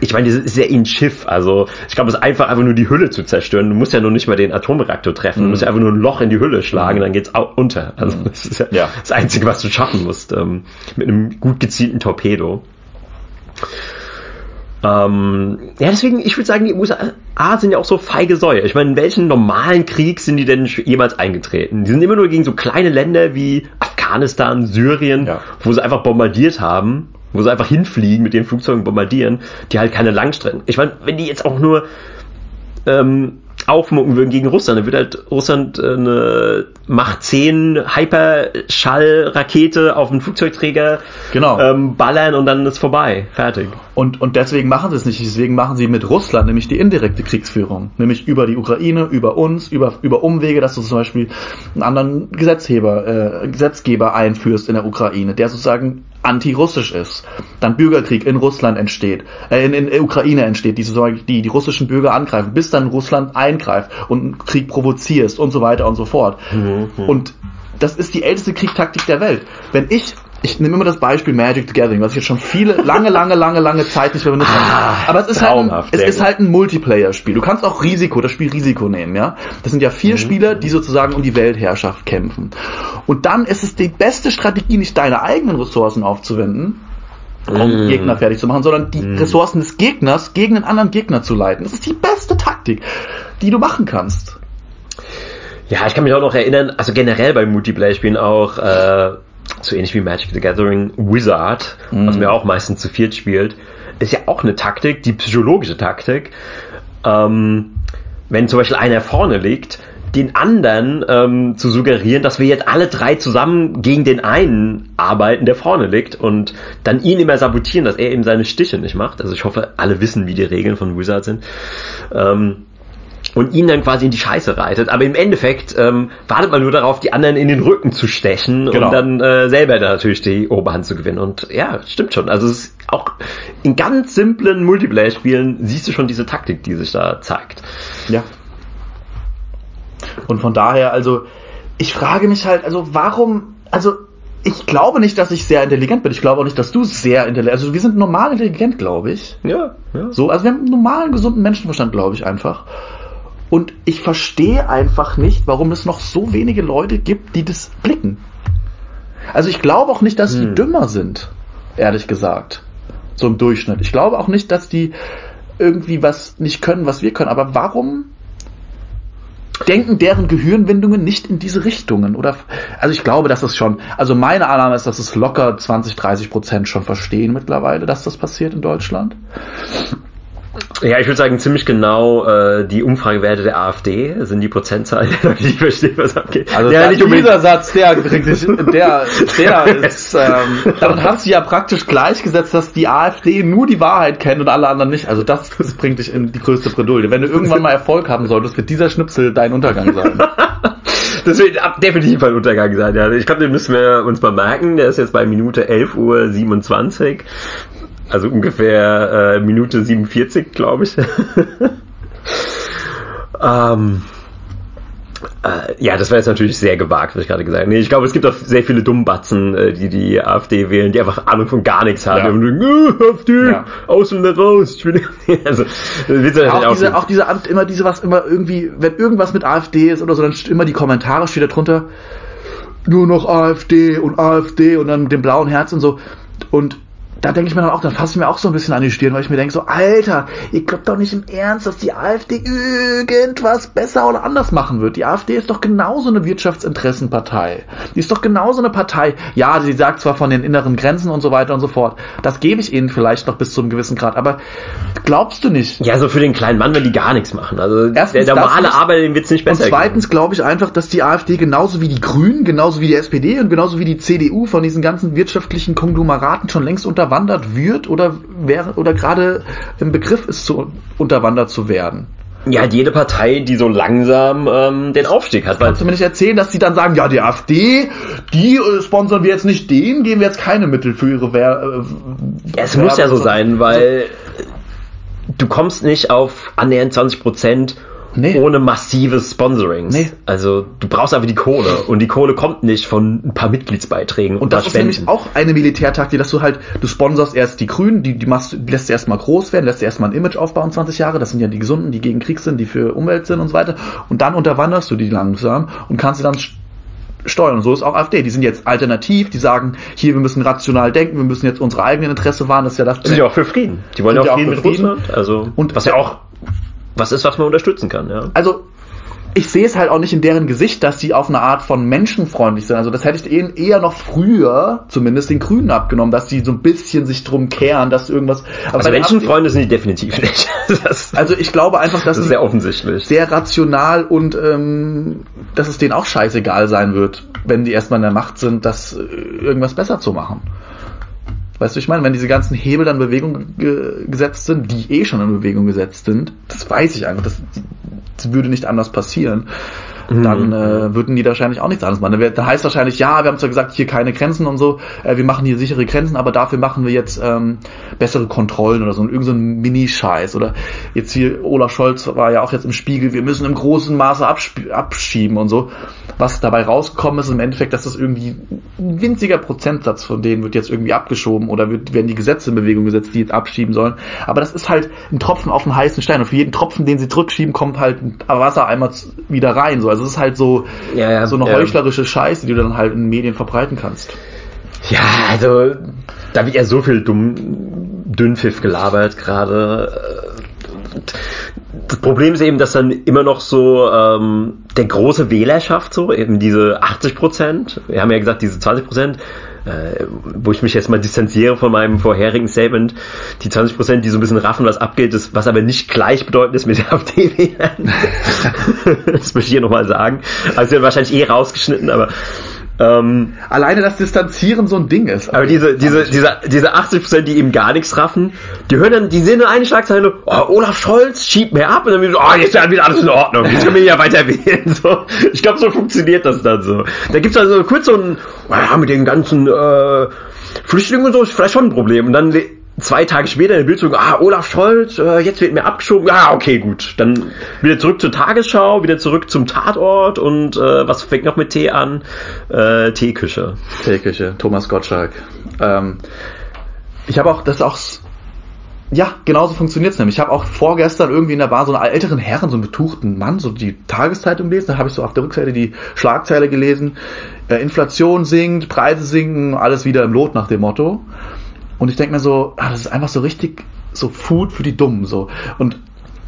ich meine, das ist ja ein Schiff, also ich glaube, es ist einfach einfach nur die Hülle zu zerstören. Du musst ja noch nicht mal den Atomreaktor treffen, du musst ja einfach nur ein Loch in die Hülle schlagen, dann geht's auch unter. Also das ist ja, Ja. das Einzige, was du schaffen musst, ähm, mit einem gut gezielten Torpedo. Ähm, ja, deswegen, ich würde sagen, die USA sind ja auch so feige Säue. Ich meine, in welchen normalen Krieg sind die denn jemals eingetreten? Die sind immer nur gegen so kleine Länder wie Afghanistan, Syrien, ja. wo sie einfach bombardiert haben, wo sie einfach hinfliegen, mit den Flugzeugen bombardieren, die halt keine Langstrecken. Ich meine, wenn die jetzt auch nur ähm, aufmucken würden gegen Russland, dann würde halt Russland äh, eine Macht 10 Hyperschallrakete auf einen Flugzeugträger genau. ähm, ballern und dann ist vorbei. Fertig. Und, und deswegen machen sie es nicht. Deswegen machen sie mit Russland nämlich die indirekte Kriegsführung. Nämlich über die Ukraine, über uns, über, über Umwege, dass du zum Beispiel einen anderen Gesetzgeber, äh, Gesetzgeber einführst in der Ukraine, der sozusagen anti-russisch ist, dann Bürgerkrieg in Russland entsteht, äh, in, in der Ukraine entsteht, die, die die russischen Bürger angreifen, bis dann Russland eingreift und einen Krieg provozierst und so weiter und so fort. Mhm. Und das ist die älteste Kriegtaktik der Welt. Wenn ich ich nehme immer das Beispiel Magic the Gathering, was ich jetzt schon viele, lange, lange, lange, lange Zeit nicht mehr benutzt habe. Ah, Aber es ist halt ein, es ist halt ein Multiplayer-Spiel. Du kannst auch Risiko, das Spiel Risiko nehmen, ja. Das sind ja vier mhm. Spieler, die sozusagen um die Weltherrschaft kämpfen. Und dann ist es die beste Strategie, nicht deine eigenen Ressourcen aufzuwenden, um mm. Gegner fertig zu machen, sondern die mm. Ressourcen des Gegners gegen einen anderen Gegner zu leiten. Das ist die beste Taktik, die du machen kannst. Ja, ich kann mich auch noch erinnern, also generell bei Multiplayer-Spielen auch, äh, so ähnlich wie Magic the Gathering, Wizard, mm. was mir auch meistens zu viert spielt, ist ja auch eine Taktik, die psychologische Taktik. Ähm, wenn zum Beispiel einer vorne liegt, den anderen ähm, zu suggerieren, dass wir jetzt alle drei zusammen gegen den einen arbeiten, der vorne liegt und dann ihn immer sabotieren, dass er eben seine Stiche nicht macht. Also ich hoffe, alle wissen, wie die Regeln von Wizard sind. Ähm, und ihn dann quasi in die Scheiße reitet. Aber im Endeffekt ähm, wartet man nur darauf, die anderen in den Rücken zu stechen genau. und dann äh, selber da natürlich die Oberhand zu gewinnen. Und ja, stimmt schon. Also es ist auch in ganz simplen Multiplayer-Spielen siehst du schon diese Taktik, die sich da zeigt. Ja, und von daher, also, ich frage mich halt, also warum, also ich glaube nicht, dass ich sehr intelligent bin. Ich glaube auch nicht, dass du sehr intelligent Also wir sind normal intelligent, glaube ich. Ja, ja. So, also wir haben einen normalen, gesunden Menschenverstand, glaube ich einfach. Und ich verstehe einfach nicht, warum es noch so wenige Leute gibt, die das blicken. Also ich glaube auch nicht, dass hm. die dümmer sind, ehrlich gesagt. So im Durchschnitt. Ich glaube auch nicht, dass die irgendwie was nicht können, was wir können. Aber warum denken deren Gehirnwindungen nicht in diese Richtungen? Oder, also ich glaube, dass es schon, also meine Annahme ist, dass es locker 20, 30 Prozent schon verstehen mittlerweile, dass das passiert in Deutschland. Ja, ich würde sagen, ziemlich genau äh, die Umfragewerte der AfD sind die Prozentzahl der die verstehen, was abgeht. Also ja, nicht dieser Satz, der bringt dich, (laughs) der, der ist, ähm, damit hast du ja praktisch gleichgesetzt, dass die AfD nur die Wahrheit kennt und alle anderen nicht. Also das, das bringt dich in die größte Bredouille. Wenn du irgendwann mal Erfolg haben solltest, wird dieser Schnipsel dein Untergang sein. (laughs) Das wird definitiv ein Untergang sein, ja. Ich glaube, den müssen wir uns mal merken. Der ist jetzt bei Minute 11 Uhr 27. Also ungefähr äh, Minute 47, glaube ich. (laughs) ähm, äh, ja, das war jetzt natürlich sehr gewagt, was ich gerade gesagt habe. Nee, ich glaube, es gibt auch sehr viele Dummbatzen, äh, die die AfD wählen, die einfach Ahnung von gar nichts haben. Ja. Und denken, äh, AfD, ja. aus und raus. Ich bin, (laughs) also, das ja auch, auch, diese, auch diese, immer diese, was immer irgendwie, wenn irgendwas mit AfD ist oder so, dann immer die Kommentare steht da drunter, nur noch AfD und AfD und dann mit dem blauen Herz und so. Und da denke ich mir dann auch, dann fasse ich mir auch so ein bisschen an die Stirn, weil ich mir denke so, Alter, ihr glaubt doch nicht im Ernst, dass die AfD irgendwas besser oder anders machen wird. Die AfD ist doch genauso eine Wirtschaftsinteressenpartei. Die ist doch genauso eine Partei. Ja, sie sagt zwar von den inneren Grenzen und so weiter und so fort. Das gebe ich ihnen vielleicht noch bis zu einem gewissen Grad, aber glaubst du nicht? Ja, so für den kleinen Mann, wenn die gar nichts machen. Also Erstens der normale Arbeiter, dem wird es nicht besser Und zweitens glaube ich einfach, dass die AfD genauso wie die Grünen, genauso wie die SPD und genauso wie die CDU von diesen ganzen wirtschaftlichen Konglomeraten schon längst unter unterwandert wird oder, wäre, oder gerade im Begriff ist, zu, unterwandert zu werden. Ja, jede Partei, die so langsam ähm, den Aufstieg hat. Kannst du mir nicht erzählen, dass sie dann sagen, ja, die AfD, die äh, sponsern wir jetzt nicht, denen geben wir jetzt keine Mittel für ihre Wehr. Äh, es muss ja so sein, weil du kommst nicht auf annähernd 20 Prozent Nee. Ohne massives Sponsoring. Nee. Also du brauchst einfach die Kohle und die Kohle kommt nicht von ein paar Mitgliedsbeiträgen und, und das ist nämlich auch eine Militärtaktik, dass du halt du sponsorst erst die Grünen, die die machst, die lässt du erstmal groß werden, lässt du erstmal ein Image aufbauen 20 Jahre, das sind ja die gesunden, die gegen Krieg sind, die für Umwelt sind und so weiter und dann unterwanderst du die langsam und kannst sie dann steuern. Und so ist auch AfD. Die sind jetzt alternativ, die sagen, hier, wir müssen rational denken, wir müssen jetzt unsere eigenen Interesse wahren. Das ist ja das. Die sind ja auch für Frieden. Die wollen ja auch Frieden Frieden. Russland. Also, Und- was ja auch was ist, was man unterstützen kann, ja. also ich sehe es halt auch nicht in deren Gesicht, dass sie auf eine Art von menschenfreundlich sind. Also das hätte ich ihnen eher noch früher zumindest den Grünen abgenommen, dass sie so ein bisschen sich drum kehren, dass irgendwas. Aber Also Menschenfreunde sind die definitiv nicht. (laughs) Das, also ich glaube einfach, dass das ist sehr offensichtlich. sehr rational und ähm, dass es denen auch scheißegal sein wird, wenn die erstmal in der Macht sind, das äh, irgendwas besser zu machen. Weißt du, ich meine, wenn diese ganzen Hebel dann in Bewegung ge gesetzt sind, die eh schon in Bewegung gesetzt sind, das weiß ich einfach, das, das würde nicht anders passieren, dann äh, würden die wahrscheinlich auch nichts anderes machen. Dann, heißt wahrscheinlich, ja, wir haben zwar gesagt, hier keine Grenzen und so, äh, wir machen hier sichere Grenzen, aber dafür machen wir jetzt ähm, bessere Kontrollen oder so, und irgend so ein Mini-Scheiß. Oder jetzt hier, Olaf Scholz war ja auch jetzt im Spiegel, wir müssen im großen Maße abschieben und so. Was dabei rausgekommen ist, im Endeffekt, dass das irgendwie ein winziger Prozentsatz von denen wird jetzt irgendwie abgeschoben oder wird, werden die Gesetze in Bewegung gesetzt, die jetzt abschieben sollen. Aber das ist halt ein Tropfen auf den heißen Stein. Und für jeden Tropfen, den sie zurückschieben, kommt halt ein Wassereimer z- wieder rein. So. Also es ist halt so, Ja, ja, so eine ja. heuchlerische Scheiße, die du dann halt in Medien verbreiten kannst. Ja, also da wird ja so viel dumm, Dünnpfiff gelabert gerade. Das Problem ist eben, dass dann immer noch so ähm, der große Wählerschaft so, eben diese 80 Prozent, wir haben ja gesagt, diese 20 Prozent, äh, wo ich mich jetzt mal distanziere von meinem vorherigen Statement, die 20 Prozent, die so ein bisschen raffen, was abgeht, ist, was aber nicht gleichbedeutend ist mit der AfD-Wählern. (laughs) das möchte ich hier nochmal sagen. Also wird wahrscheinlich eh rausgeschnitten, aber ähm, Alleine das Distanzieren so ein Ding ist. aber diese, diese, diese, diese 80%, die eben gar nichts raffen, die hören dann, die sehen nur eine Schlagzeile, oh, Olaf Scholz schiebt mehr ab und dann wieder, so, oh, jetzt ist wieder alles in Ordnung, jetzt können wir ja weiter (laughs) wählen. So. Ich glaube, so funktioniert das dann so. Da gibt's also kurz so ein, oh, ja, mit den ganzen äh, Flüchtlingen und so ist vielleicht schon ein Problem. Und dann zwei Tage später in der Bildzeitung, ah, Olaf Scholz, äh, jetzt wird mir abgeschoben. Ah, okay, gut. Dann wieder zurück zur Tagesschau, wieder zurück zum Tatort und äh, was fängt noch mit Tee an? Äh, Teeküche. Teeküche, Thomas Gottschalk. Ähm, ich habe auch, das auch, ja, genauso funktioniert's nämlich. Ich habe auch vorgestern irgendwie in der Bar so einen älteren Herren, so einen betuchten Mann, so die Tageszeitung gelesen. Da habe ich so auf der Rückseite die Schlagzeile gelesen. Äh, Inflation sinkt, Preise sinken, alles wieder im Lot nach dem Motto. Und ich denke mir so, ah, das ist einfach so richtig so Food für die Dummen. so. Und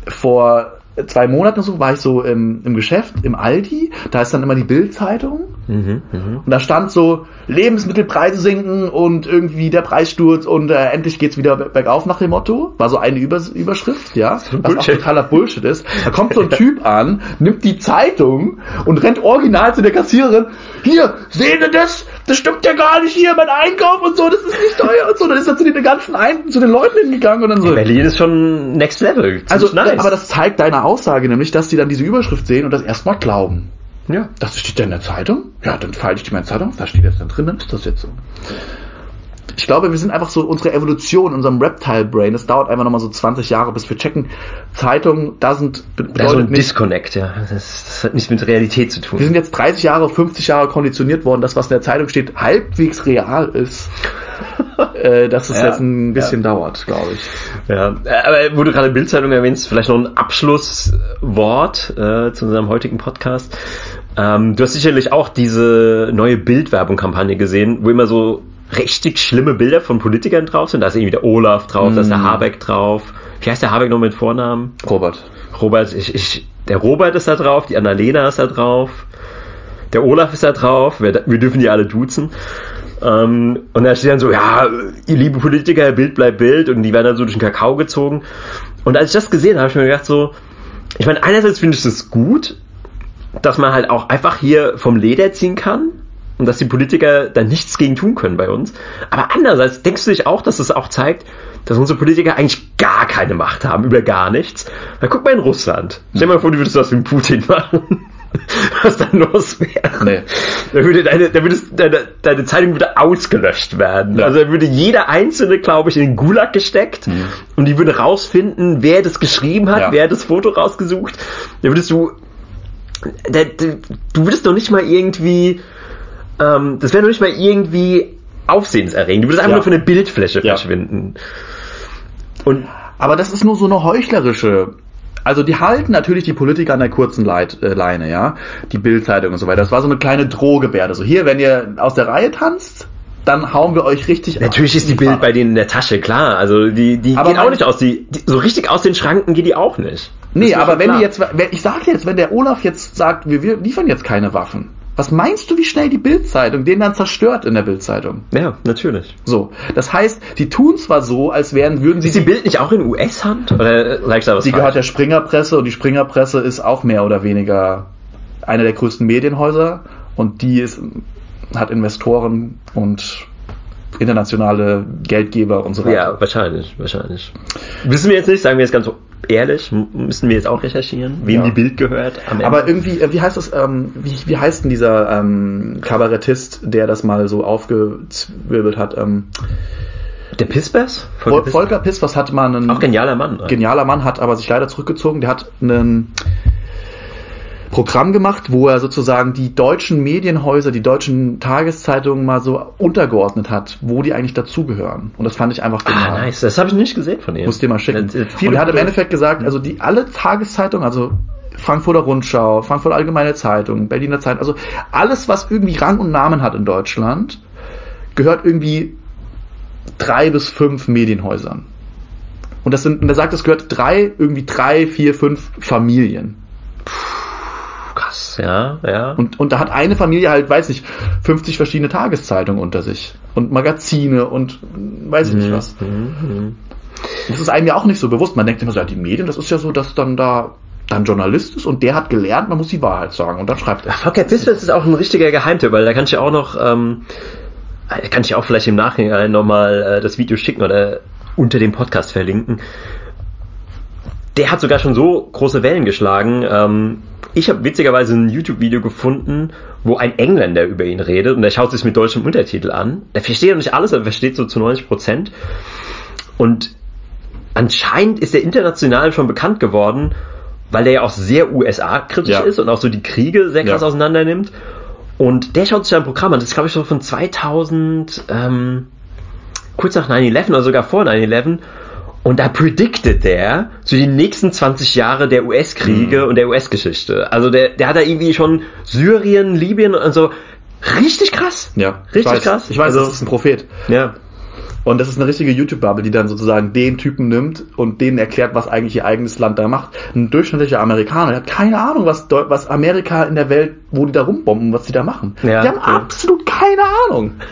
vor zwei Monaten so war ich so im, im Geschäft, im Aldi. Da ist dann immer die Bild-Zeitung. Mhm, mhm. Und da stand so, Lebensmittelpreise sinken und irgendwie der Preissturz und äh, endlich geht's wieder ber- bergauf nach dem Motto. War so eine Übers Überschrift, ja. Was auch totaler Bullshit ist. Da kommt so ein Typ an, nimmt die Zeitung und rennt original zu der Kassiererin. Hier, sehen Sie das? Das stimmt ja gar nicht hier, mein Einkauf und so, das ist nicht teuer und so. Dann ist er zu den ganzen Ein zu den Leuten hingegangen und dann so. Berlin ist schon next level. Also, nice. aber das zeigt deine Aussage nämlich, dass die dann diese Überschrift sehen und das erstmal glauben. ja. Das steht ja in der Zeitung. Ja, dann falte ich die mal in die Zeitung. Da steht das dann drin, dann ist das jetzt so. Ich glaube, wir sind einfach so, unsere Evolution, unserem Reptile-Brain, das dauert einfach nochmal so 20 Jahre, bis wir checken. Zeitung, da sind, Da ist so ein nicht, Disconnect, ja. Das, das hat nichts mit Realität zu tun. wir sind jetzt 30 Jahre, 50 Jahre konditioniert worden, dass was in der Zeitung steht, halbwegs real ist. (laughs) äh, dass es Ja, jetzt ein bisschen dauert, glaube ich. Ja, aber wo du gerade Bildzeitung erwähnst, vielleicht noch ein Abschlusswort äh, zu unserem heutigen Podcast. Ähm, du hast sicherlich auch diese neue Bildwerbung-Kampagne gesehen, wo immer so richtig schlimme Bilder von Politikern drauf sind. Da ist irgendwie der Olaf drauf, da ist der Habeck drauf. Wie heißt der Habeck noch mit Vornamen? Robert. Robert, ich, ich, der Robert ist da drauf, die Annalena ist da drauf, der Olaf ist da drauf, wir, wir dürfen die alle duzen. Ähm, und da steht dann so, ja, ihr liebe Politiker, Bild bleibt Bild und die werden dann so durch den Kakao gezogen. Und als ich das gesehen habe, habe ich mir gedacht so, ich meine, einerseits finde ich das gut, dass man halt auch einfach hier vom Leder ziehen kann und dass die Politiker da nichts gegen tun können bei uns. Aber andererseits denkst du dich auch, dass es auch zeigt, dass unsere Politiker eigentlich gar keine Macht haben über gar nichts. Weil guck mal in Russland. Stell dir mal vor, du würdest das mit Putin (laughs) machen. (laughs) Was dann los wäre. Nee. Da würde deine, da würde deine, deine Zeitung würde ausgelöscht werden. Ja. Also da würde jeder einzelne, glaube ich, in den Gulag gesteckt und die würde rausfinden, wer das geschrieben hat, Ja. wer das Foto rausgesucht. Da würdest du, da, da, du würdest doch nicht mal irgendwie, ähm, das wäre doch nicht mal irgendwie aufsehenserregend. Du würdest einfach Ja. nur von der Bildfläche Ja. verschwinden. Und Aber das ist nur so eine heuchlerische Also die halten natürlich die Politiker an der kurzen Leit, äh, Leine, ja. Die Bildzeitung und so weiter. Das war so eine kleine Drohgebärde. So hier, wenn ihr aus der Reihe tanzt, dann hauen wir euch richtig. Natürlich ist die Bild bei denen in der Tasche, klar. Also die, die Aber geht auch nicht aus. Die, die, so richtig aus den Schranken geht die auch nicht. Nee, Das aber wenn klar. die jetzt, wenn, ich sage jetzt, wenn der Olaf jetzt sagt, wir, wir liefern jetzt keine Waffen, was meinst du, wie schnell die Bildzeitung den dann zerstört in der Bildzeitung? Ja, natürlich. So, das heißt, die tun zwar so, als wären, würden sie Ist die Bild nicht auch in US-Hand? Oder sag ich da was Die gehört der Springerpresse und die Springerpresse ist auch mehr oder weniger eine der größten Medienhäuser und die ist, hat Investoren und internationale Geldgeber und so weiter. Ja, wahrscheinlich, wahrscheinlich. Wissen wir jetzt nicht, sagen wir jetzt ganz ehrlich, müssen wir jetzt auch recherchieren, wem Ja. die Bild gehört am Ende. Aber irgendwie, äh, wie heißt das, ähm, wie, wie heißt denn dieser ähm, Kabarettist, der das mal so aufgezwirbelt hat? Ähm, der Pispers? Vol Volker Pispers hat mal einen Auch genialer Mann. genialer Mann, hat aber sich leider zurückgezogen. Der hat ein Programm gemacht, wo er sozusagen die deutschen Medienhäuser, die deutschen Tageszeitungen mal so untergeordnet hat, wo die eigentlich dazugehören. Und das fand ich einfach Ah, genial. nice. Das habe ich nicht gesehen von ihm. Muss dir mal schicken. Das- das- Und er hat im Endeffekt gesagt, also die alle Tageszeitungen, also Frankfurter Rundschau, Frankfurter Allgemeine Zeitung, Berliner Zeitung, also alles, was irgendwie Rang und Namen hat in Deutschland, gehört irgendwie drei bis fünf Medienhäusern. Und das sind, und er sagt, es gehört drei, irgendwie drei, vier, fünf Familien. Krass, ja, ja. Und, und da hat eine Familie halt, weiß nicht, 50 verschiedene Tageszeitungen unter sich. Und Magazine und weiß ich nicht was. Mhm. Das ist einem ja auch nicht so bewusst. Man denkt immer so, ja, die Medien, das ist ja so, dass dann da dann Journalist ist und der hat gelernt, man muss die Wahrheit sagen und dann schreibt er. Volker Pispers ist auch ein richtiger Geheimtipp, weil da kann ich ja auch noch, ähm, äh, kann ich auch vielleicht im Nachhinein nochmal äh, das Video schicken oder unter dem Podcast verlinken. Der hat sogar schon so große Wellen geschlagen. Ähm, ich habe witzigerweise ein YouTube-Video gefunden, wo ein Engländer über ihn redet und der schaut sich mit deutschem Untertitel an. Der versteht noch nicht alles, aber versteht so zu 90 Prozent. Und anscheinend ist er international schon bekannt geworden, weil der ja auch sehr USA-kritisch Ja. ist und auch so die Kriege sehr krass Ja. auseinander nimmt. Und der schaut sich ein Programm an, das ist glaube ich so von 2000, ähm, kurz nach 9-11 oder sogar vor 9-11. Und da predicted der so die nächsten 20 Jahre der US-Kriege und der US-Geschichte. Also der, der hat da irgendwie schon Syrien, Libyen und so. Richtig krass. Ja, Richtig ich weiß, krass. Ich weiß, Also- das ist ein Prophet. Ja. Und das ist eine richtige YouTube-Bubble, die dann sozusagen den Typen nimmt und denen erklärt, was eigentlich ihr eigenes Land da macht. Ein durchschnittlicher Amerikaner, der hat keine Ahnung, was, was Amerika in der Welt, wo die da rumbomben, was die da machen. Ja, die haben ja. absolut keine Ahnung. (laughs)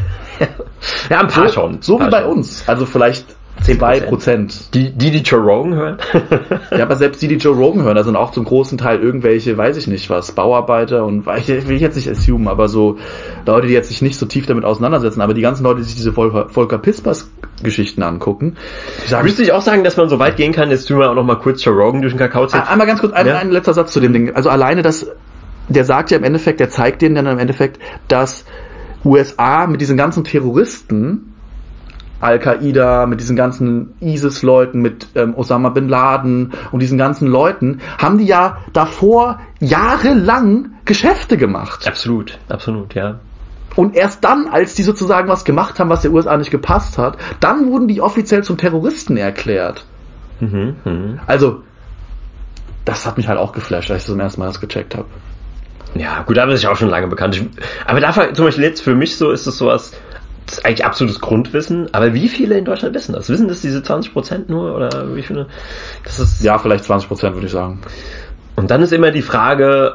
Ja, ein paar schon. So Paar wie bei schon. uns. Also vielleicht 2 Prozent. Die, die, die Joe Rogan hören. (laughs) Ja, aber selbst die, die Joe Rogan hören, da sind auch zum großen Teil irgendwelche, weiß ich nicht was, Bauarbeiter und ich will ich jetzt nicht assumen, aber so Leute, die jetzt sich nicht so tief damit auseinandersetzen, aber die ganzen Leute, die sich diese Volker, Volker Pispers Geschichten angucken, sagen, Müsste ich auch sagen, dass man so weit gehen kann, jetzt tun wir auch noch mal kurz Joe Rogan durch den Kakao ziehen. Einmal ganz kurz, ein, Ja. ein letzter Satz zu dem Ding. Also alleine das, der sagt ja im Endeffekt, der zeigt denen dann im Endeffekt, dass USA mit diesen ganzen Terroristen, Al-Qaida, mit diesen ganzen ISIS-Leuten, mit ähm, Osama Bin Laden und diesen ganzen Leuten, haben die ja davor jahrelang Geschäfte gemacht. Absolut, absolut, ja. Und erst dann, als die sozusagen was gemacht haben, was der USA nicht gepasst hat, dann wurden die offiziell zum Terroristen erklärt. Mhm, mhm. Also, das hat mich halt auch geflasht, als ich zum ersten Mal das gecheckt habe. Ja, gut, aber das ist ja auch schon lange bekannt. Ich, aber dafür, zum Beispiel jetzt für mich so, ist es sowas, das ist eigentlich absolutes Grundwissen. Aber wie viele in Deutschland wissen das? Wissen das diese 20% nur? Oder wie viele? Das ist, Ja, vielleicht 20 Prozent, würde ich sagen. Und dann ist immer die Frage,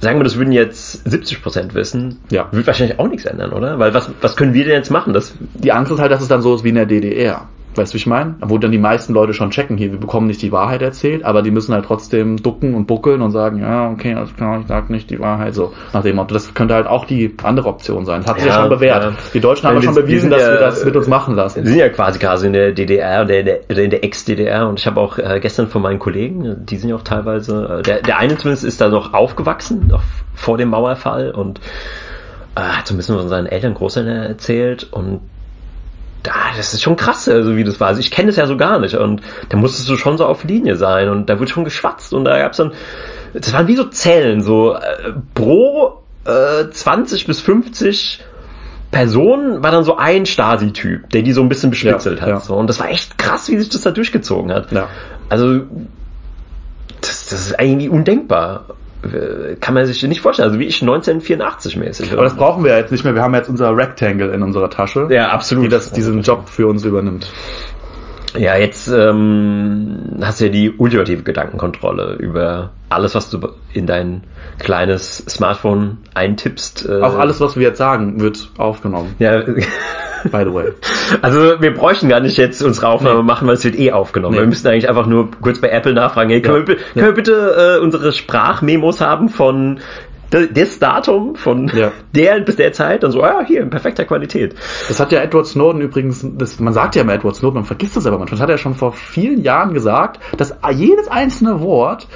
sagen wir, das würden jetzt 70% wissen, Ja. wird wahrscheinlich auch nichts ändern, oder? Weil was, was können wir denn jetzt machen? Das, Die Angst ist halt, dass es dann so ist wie in der DDR. Weißt du, wie ich meine? Wo dann die meisten Leute schon checken, hier, wir bekommen nicht die Wahrheit erzählt, aber die müssen halt trotzdem ducken und buckeln und sagen, ja, okay, alles klar, ich sag nicht die Wahrheit, so nach dem Motto. Das könnte halt auch die andere Option sein. Das hat sich ja, Ja, schon bewährt. ja. Die Deutschen haben ja Wir- schon wir bewiesen, dass wir das mit uns machen wir lassen. sind ja quasi quasi in der DDR oder in der, der Ex-DDR und ich habe auch äh, gestern von meinen Kollegen, die sind ja auch teilweise, äh, der, der eine zumindest ist da noch aufgewachsen, noch vor dem Mauerfall und äh, hat so ein bisschen von seinen Eltern, Großeltern erzählt und da, das ist schon krass, also wie das war. Also ich kenne das ja so gar nicht und da musstest du schon so auf Linie sein und da wurde schon geschwatzt und da gab's dann, das waren wie so Zellen, so äh, pro äh, 20 bis 50 Personen war dann so ein Stasi-Typ, der die so ein bisschen beschnitzelt Ja, hat. ja. So. Und das war echt krass, wie sich das da durchgezogen hat. Ja. Also das ist irgendwie undenkbar. Äh, Kann man sich nicht vorstellen. Also wie ich 1984 mäßig. Aber das brauchen wir ja jetzt nicht mehr. Wir haben jetzt unser Rectangle in unserer Tasche, ja, absolut. die das, diesen Job für uns übernimmt. Ja, jetzt ähm, hast du ja die ultimative Gedankenkontrolle über alles, was du in dein kleines Smartphone eintippst. Äh, Auch alles, was wir jetzt sagen, wird aufgenommen. Ja, By the way. (laughs) also wir bräuchten gar nicht jetzt unsere Aufnahme Nee. machen, weil es wird eh aufgenommen. Nee. Wir müssten eigentlich einfach nur kurz bei Apple nachfragen, hey, können, Ja. wir, können wir bitte äh, unsere Sprachmemos haben von des Datum, von Ja. (laughs) der bis der Zeit? Dann so, ah, hier, in perfekter Qualität. Das hat ja Edward Snowden übrigens, das, man sagt ja immer Edward Snowden, man vergisst das aber manchmal. Das hat er schon vor vielen Jahren gesagt, dass jedes einzelne Wort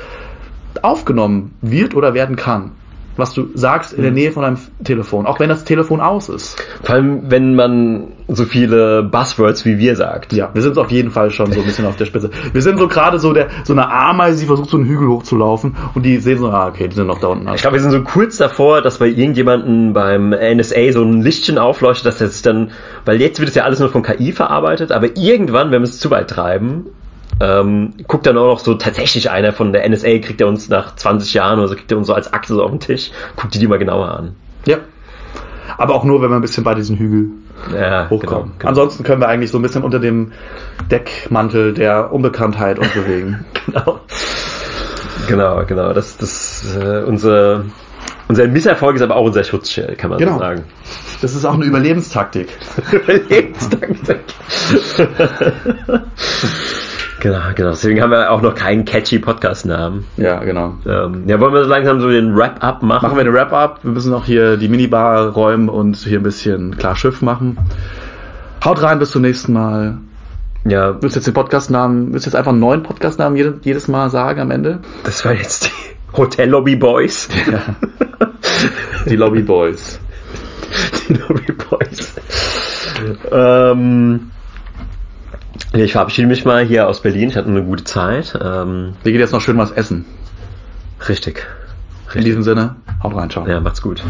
aufgenommen wird oder werden kann. Was du sagst in der Mhm. Nähe von deinem Telefon, auch wenn das Telefon aus ist. Vor allem, wenn man so viele Buzzwords wie wir sagt. Ja, wir sind auf jeden Fall schon so ein bisschen auf der Spitze. Wir sind so gerade so der, so eine Ameise, die versucht so einen Hügel hochzulaufen und die sehen so, ah, okay, die sind noch da unten. Ich glaube, wir sind so kurz davor, dass bei irgendjemandem beim NSA so ein Lichtchen aufleuchtet, dass sich dann, weil jetzt wird es ja alles nur von KI verarbeitet, aber irgendwann, wenn wir es zu weit treiben, ähm, guckt dann auch noch so tatsächlich einer von der NSA, kriegt er uns nach 20 Jahren oder so, kriegt er uns so als Achse so auf den Tisch, guckt die die mal genauer an. Ja. Aber auch nur, wenn wir ein bisschen bei diesen Hügel Ja, hochkommen. Genau, Ansonsten können wir eigentlich so ein bisschen unter dem Deckmantel der Unbekanntheit uns bewegen. (laughs) genau. Genau, genau. Das, das, äh, unser, unser Misserfolg ist aber auch unser Schutzschild, kann man Genau. so sagen. Das ist auch eine Überlebenstaktik. (laughs) Überlebenstaktik. (laughs) genau, genau. Deswegen haben wir auch noch keinen catchy Podcast-Namen. Ja, genau. Ähm, ja, wollen wir so langsam so den Wrap-up machen? Machen wir eine Wrap-up. Wir müssen noch hier die Minibar räumen und hier ein bisschen klar Schiff machen. Haut rein, bis zum nächsten Mal. Ja, Willst du jetzt den Podcastnamen, willst du jetzt einfach einen neuen Podcastnamen jedes, jedes Mal sagen am Ende? das war jetzt die Hotel Lobby Boys. Die Lobby Boys. die Lobby Boys. ähm, ja, ich verabschiede mich mal hier aus Berlin. Ich hatte eine gute Zeit. Ähm, Wir gehen jetzt noch schön was essen. richtig. In diesem Sinne, haut rein, ciao. Ja, macht's gut.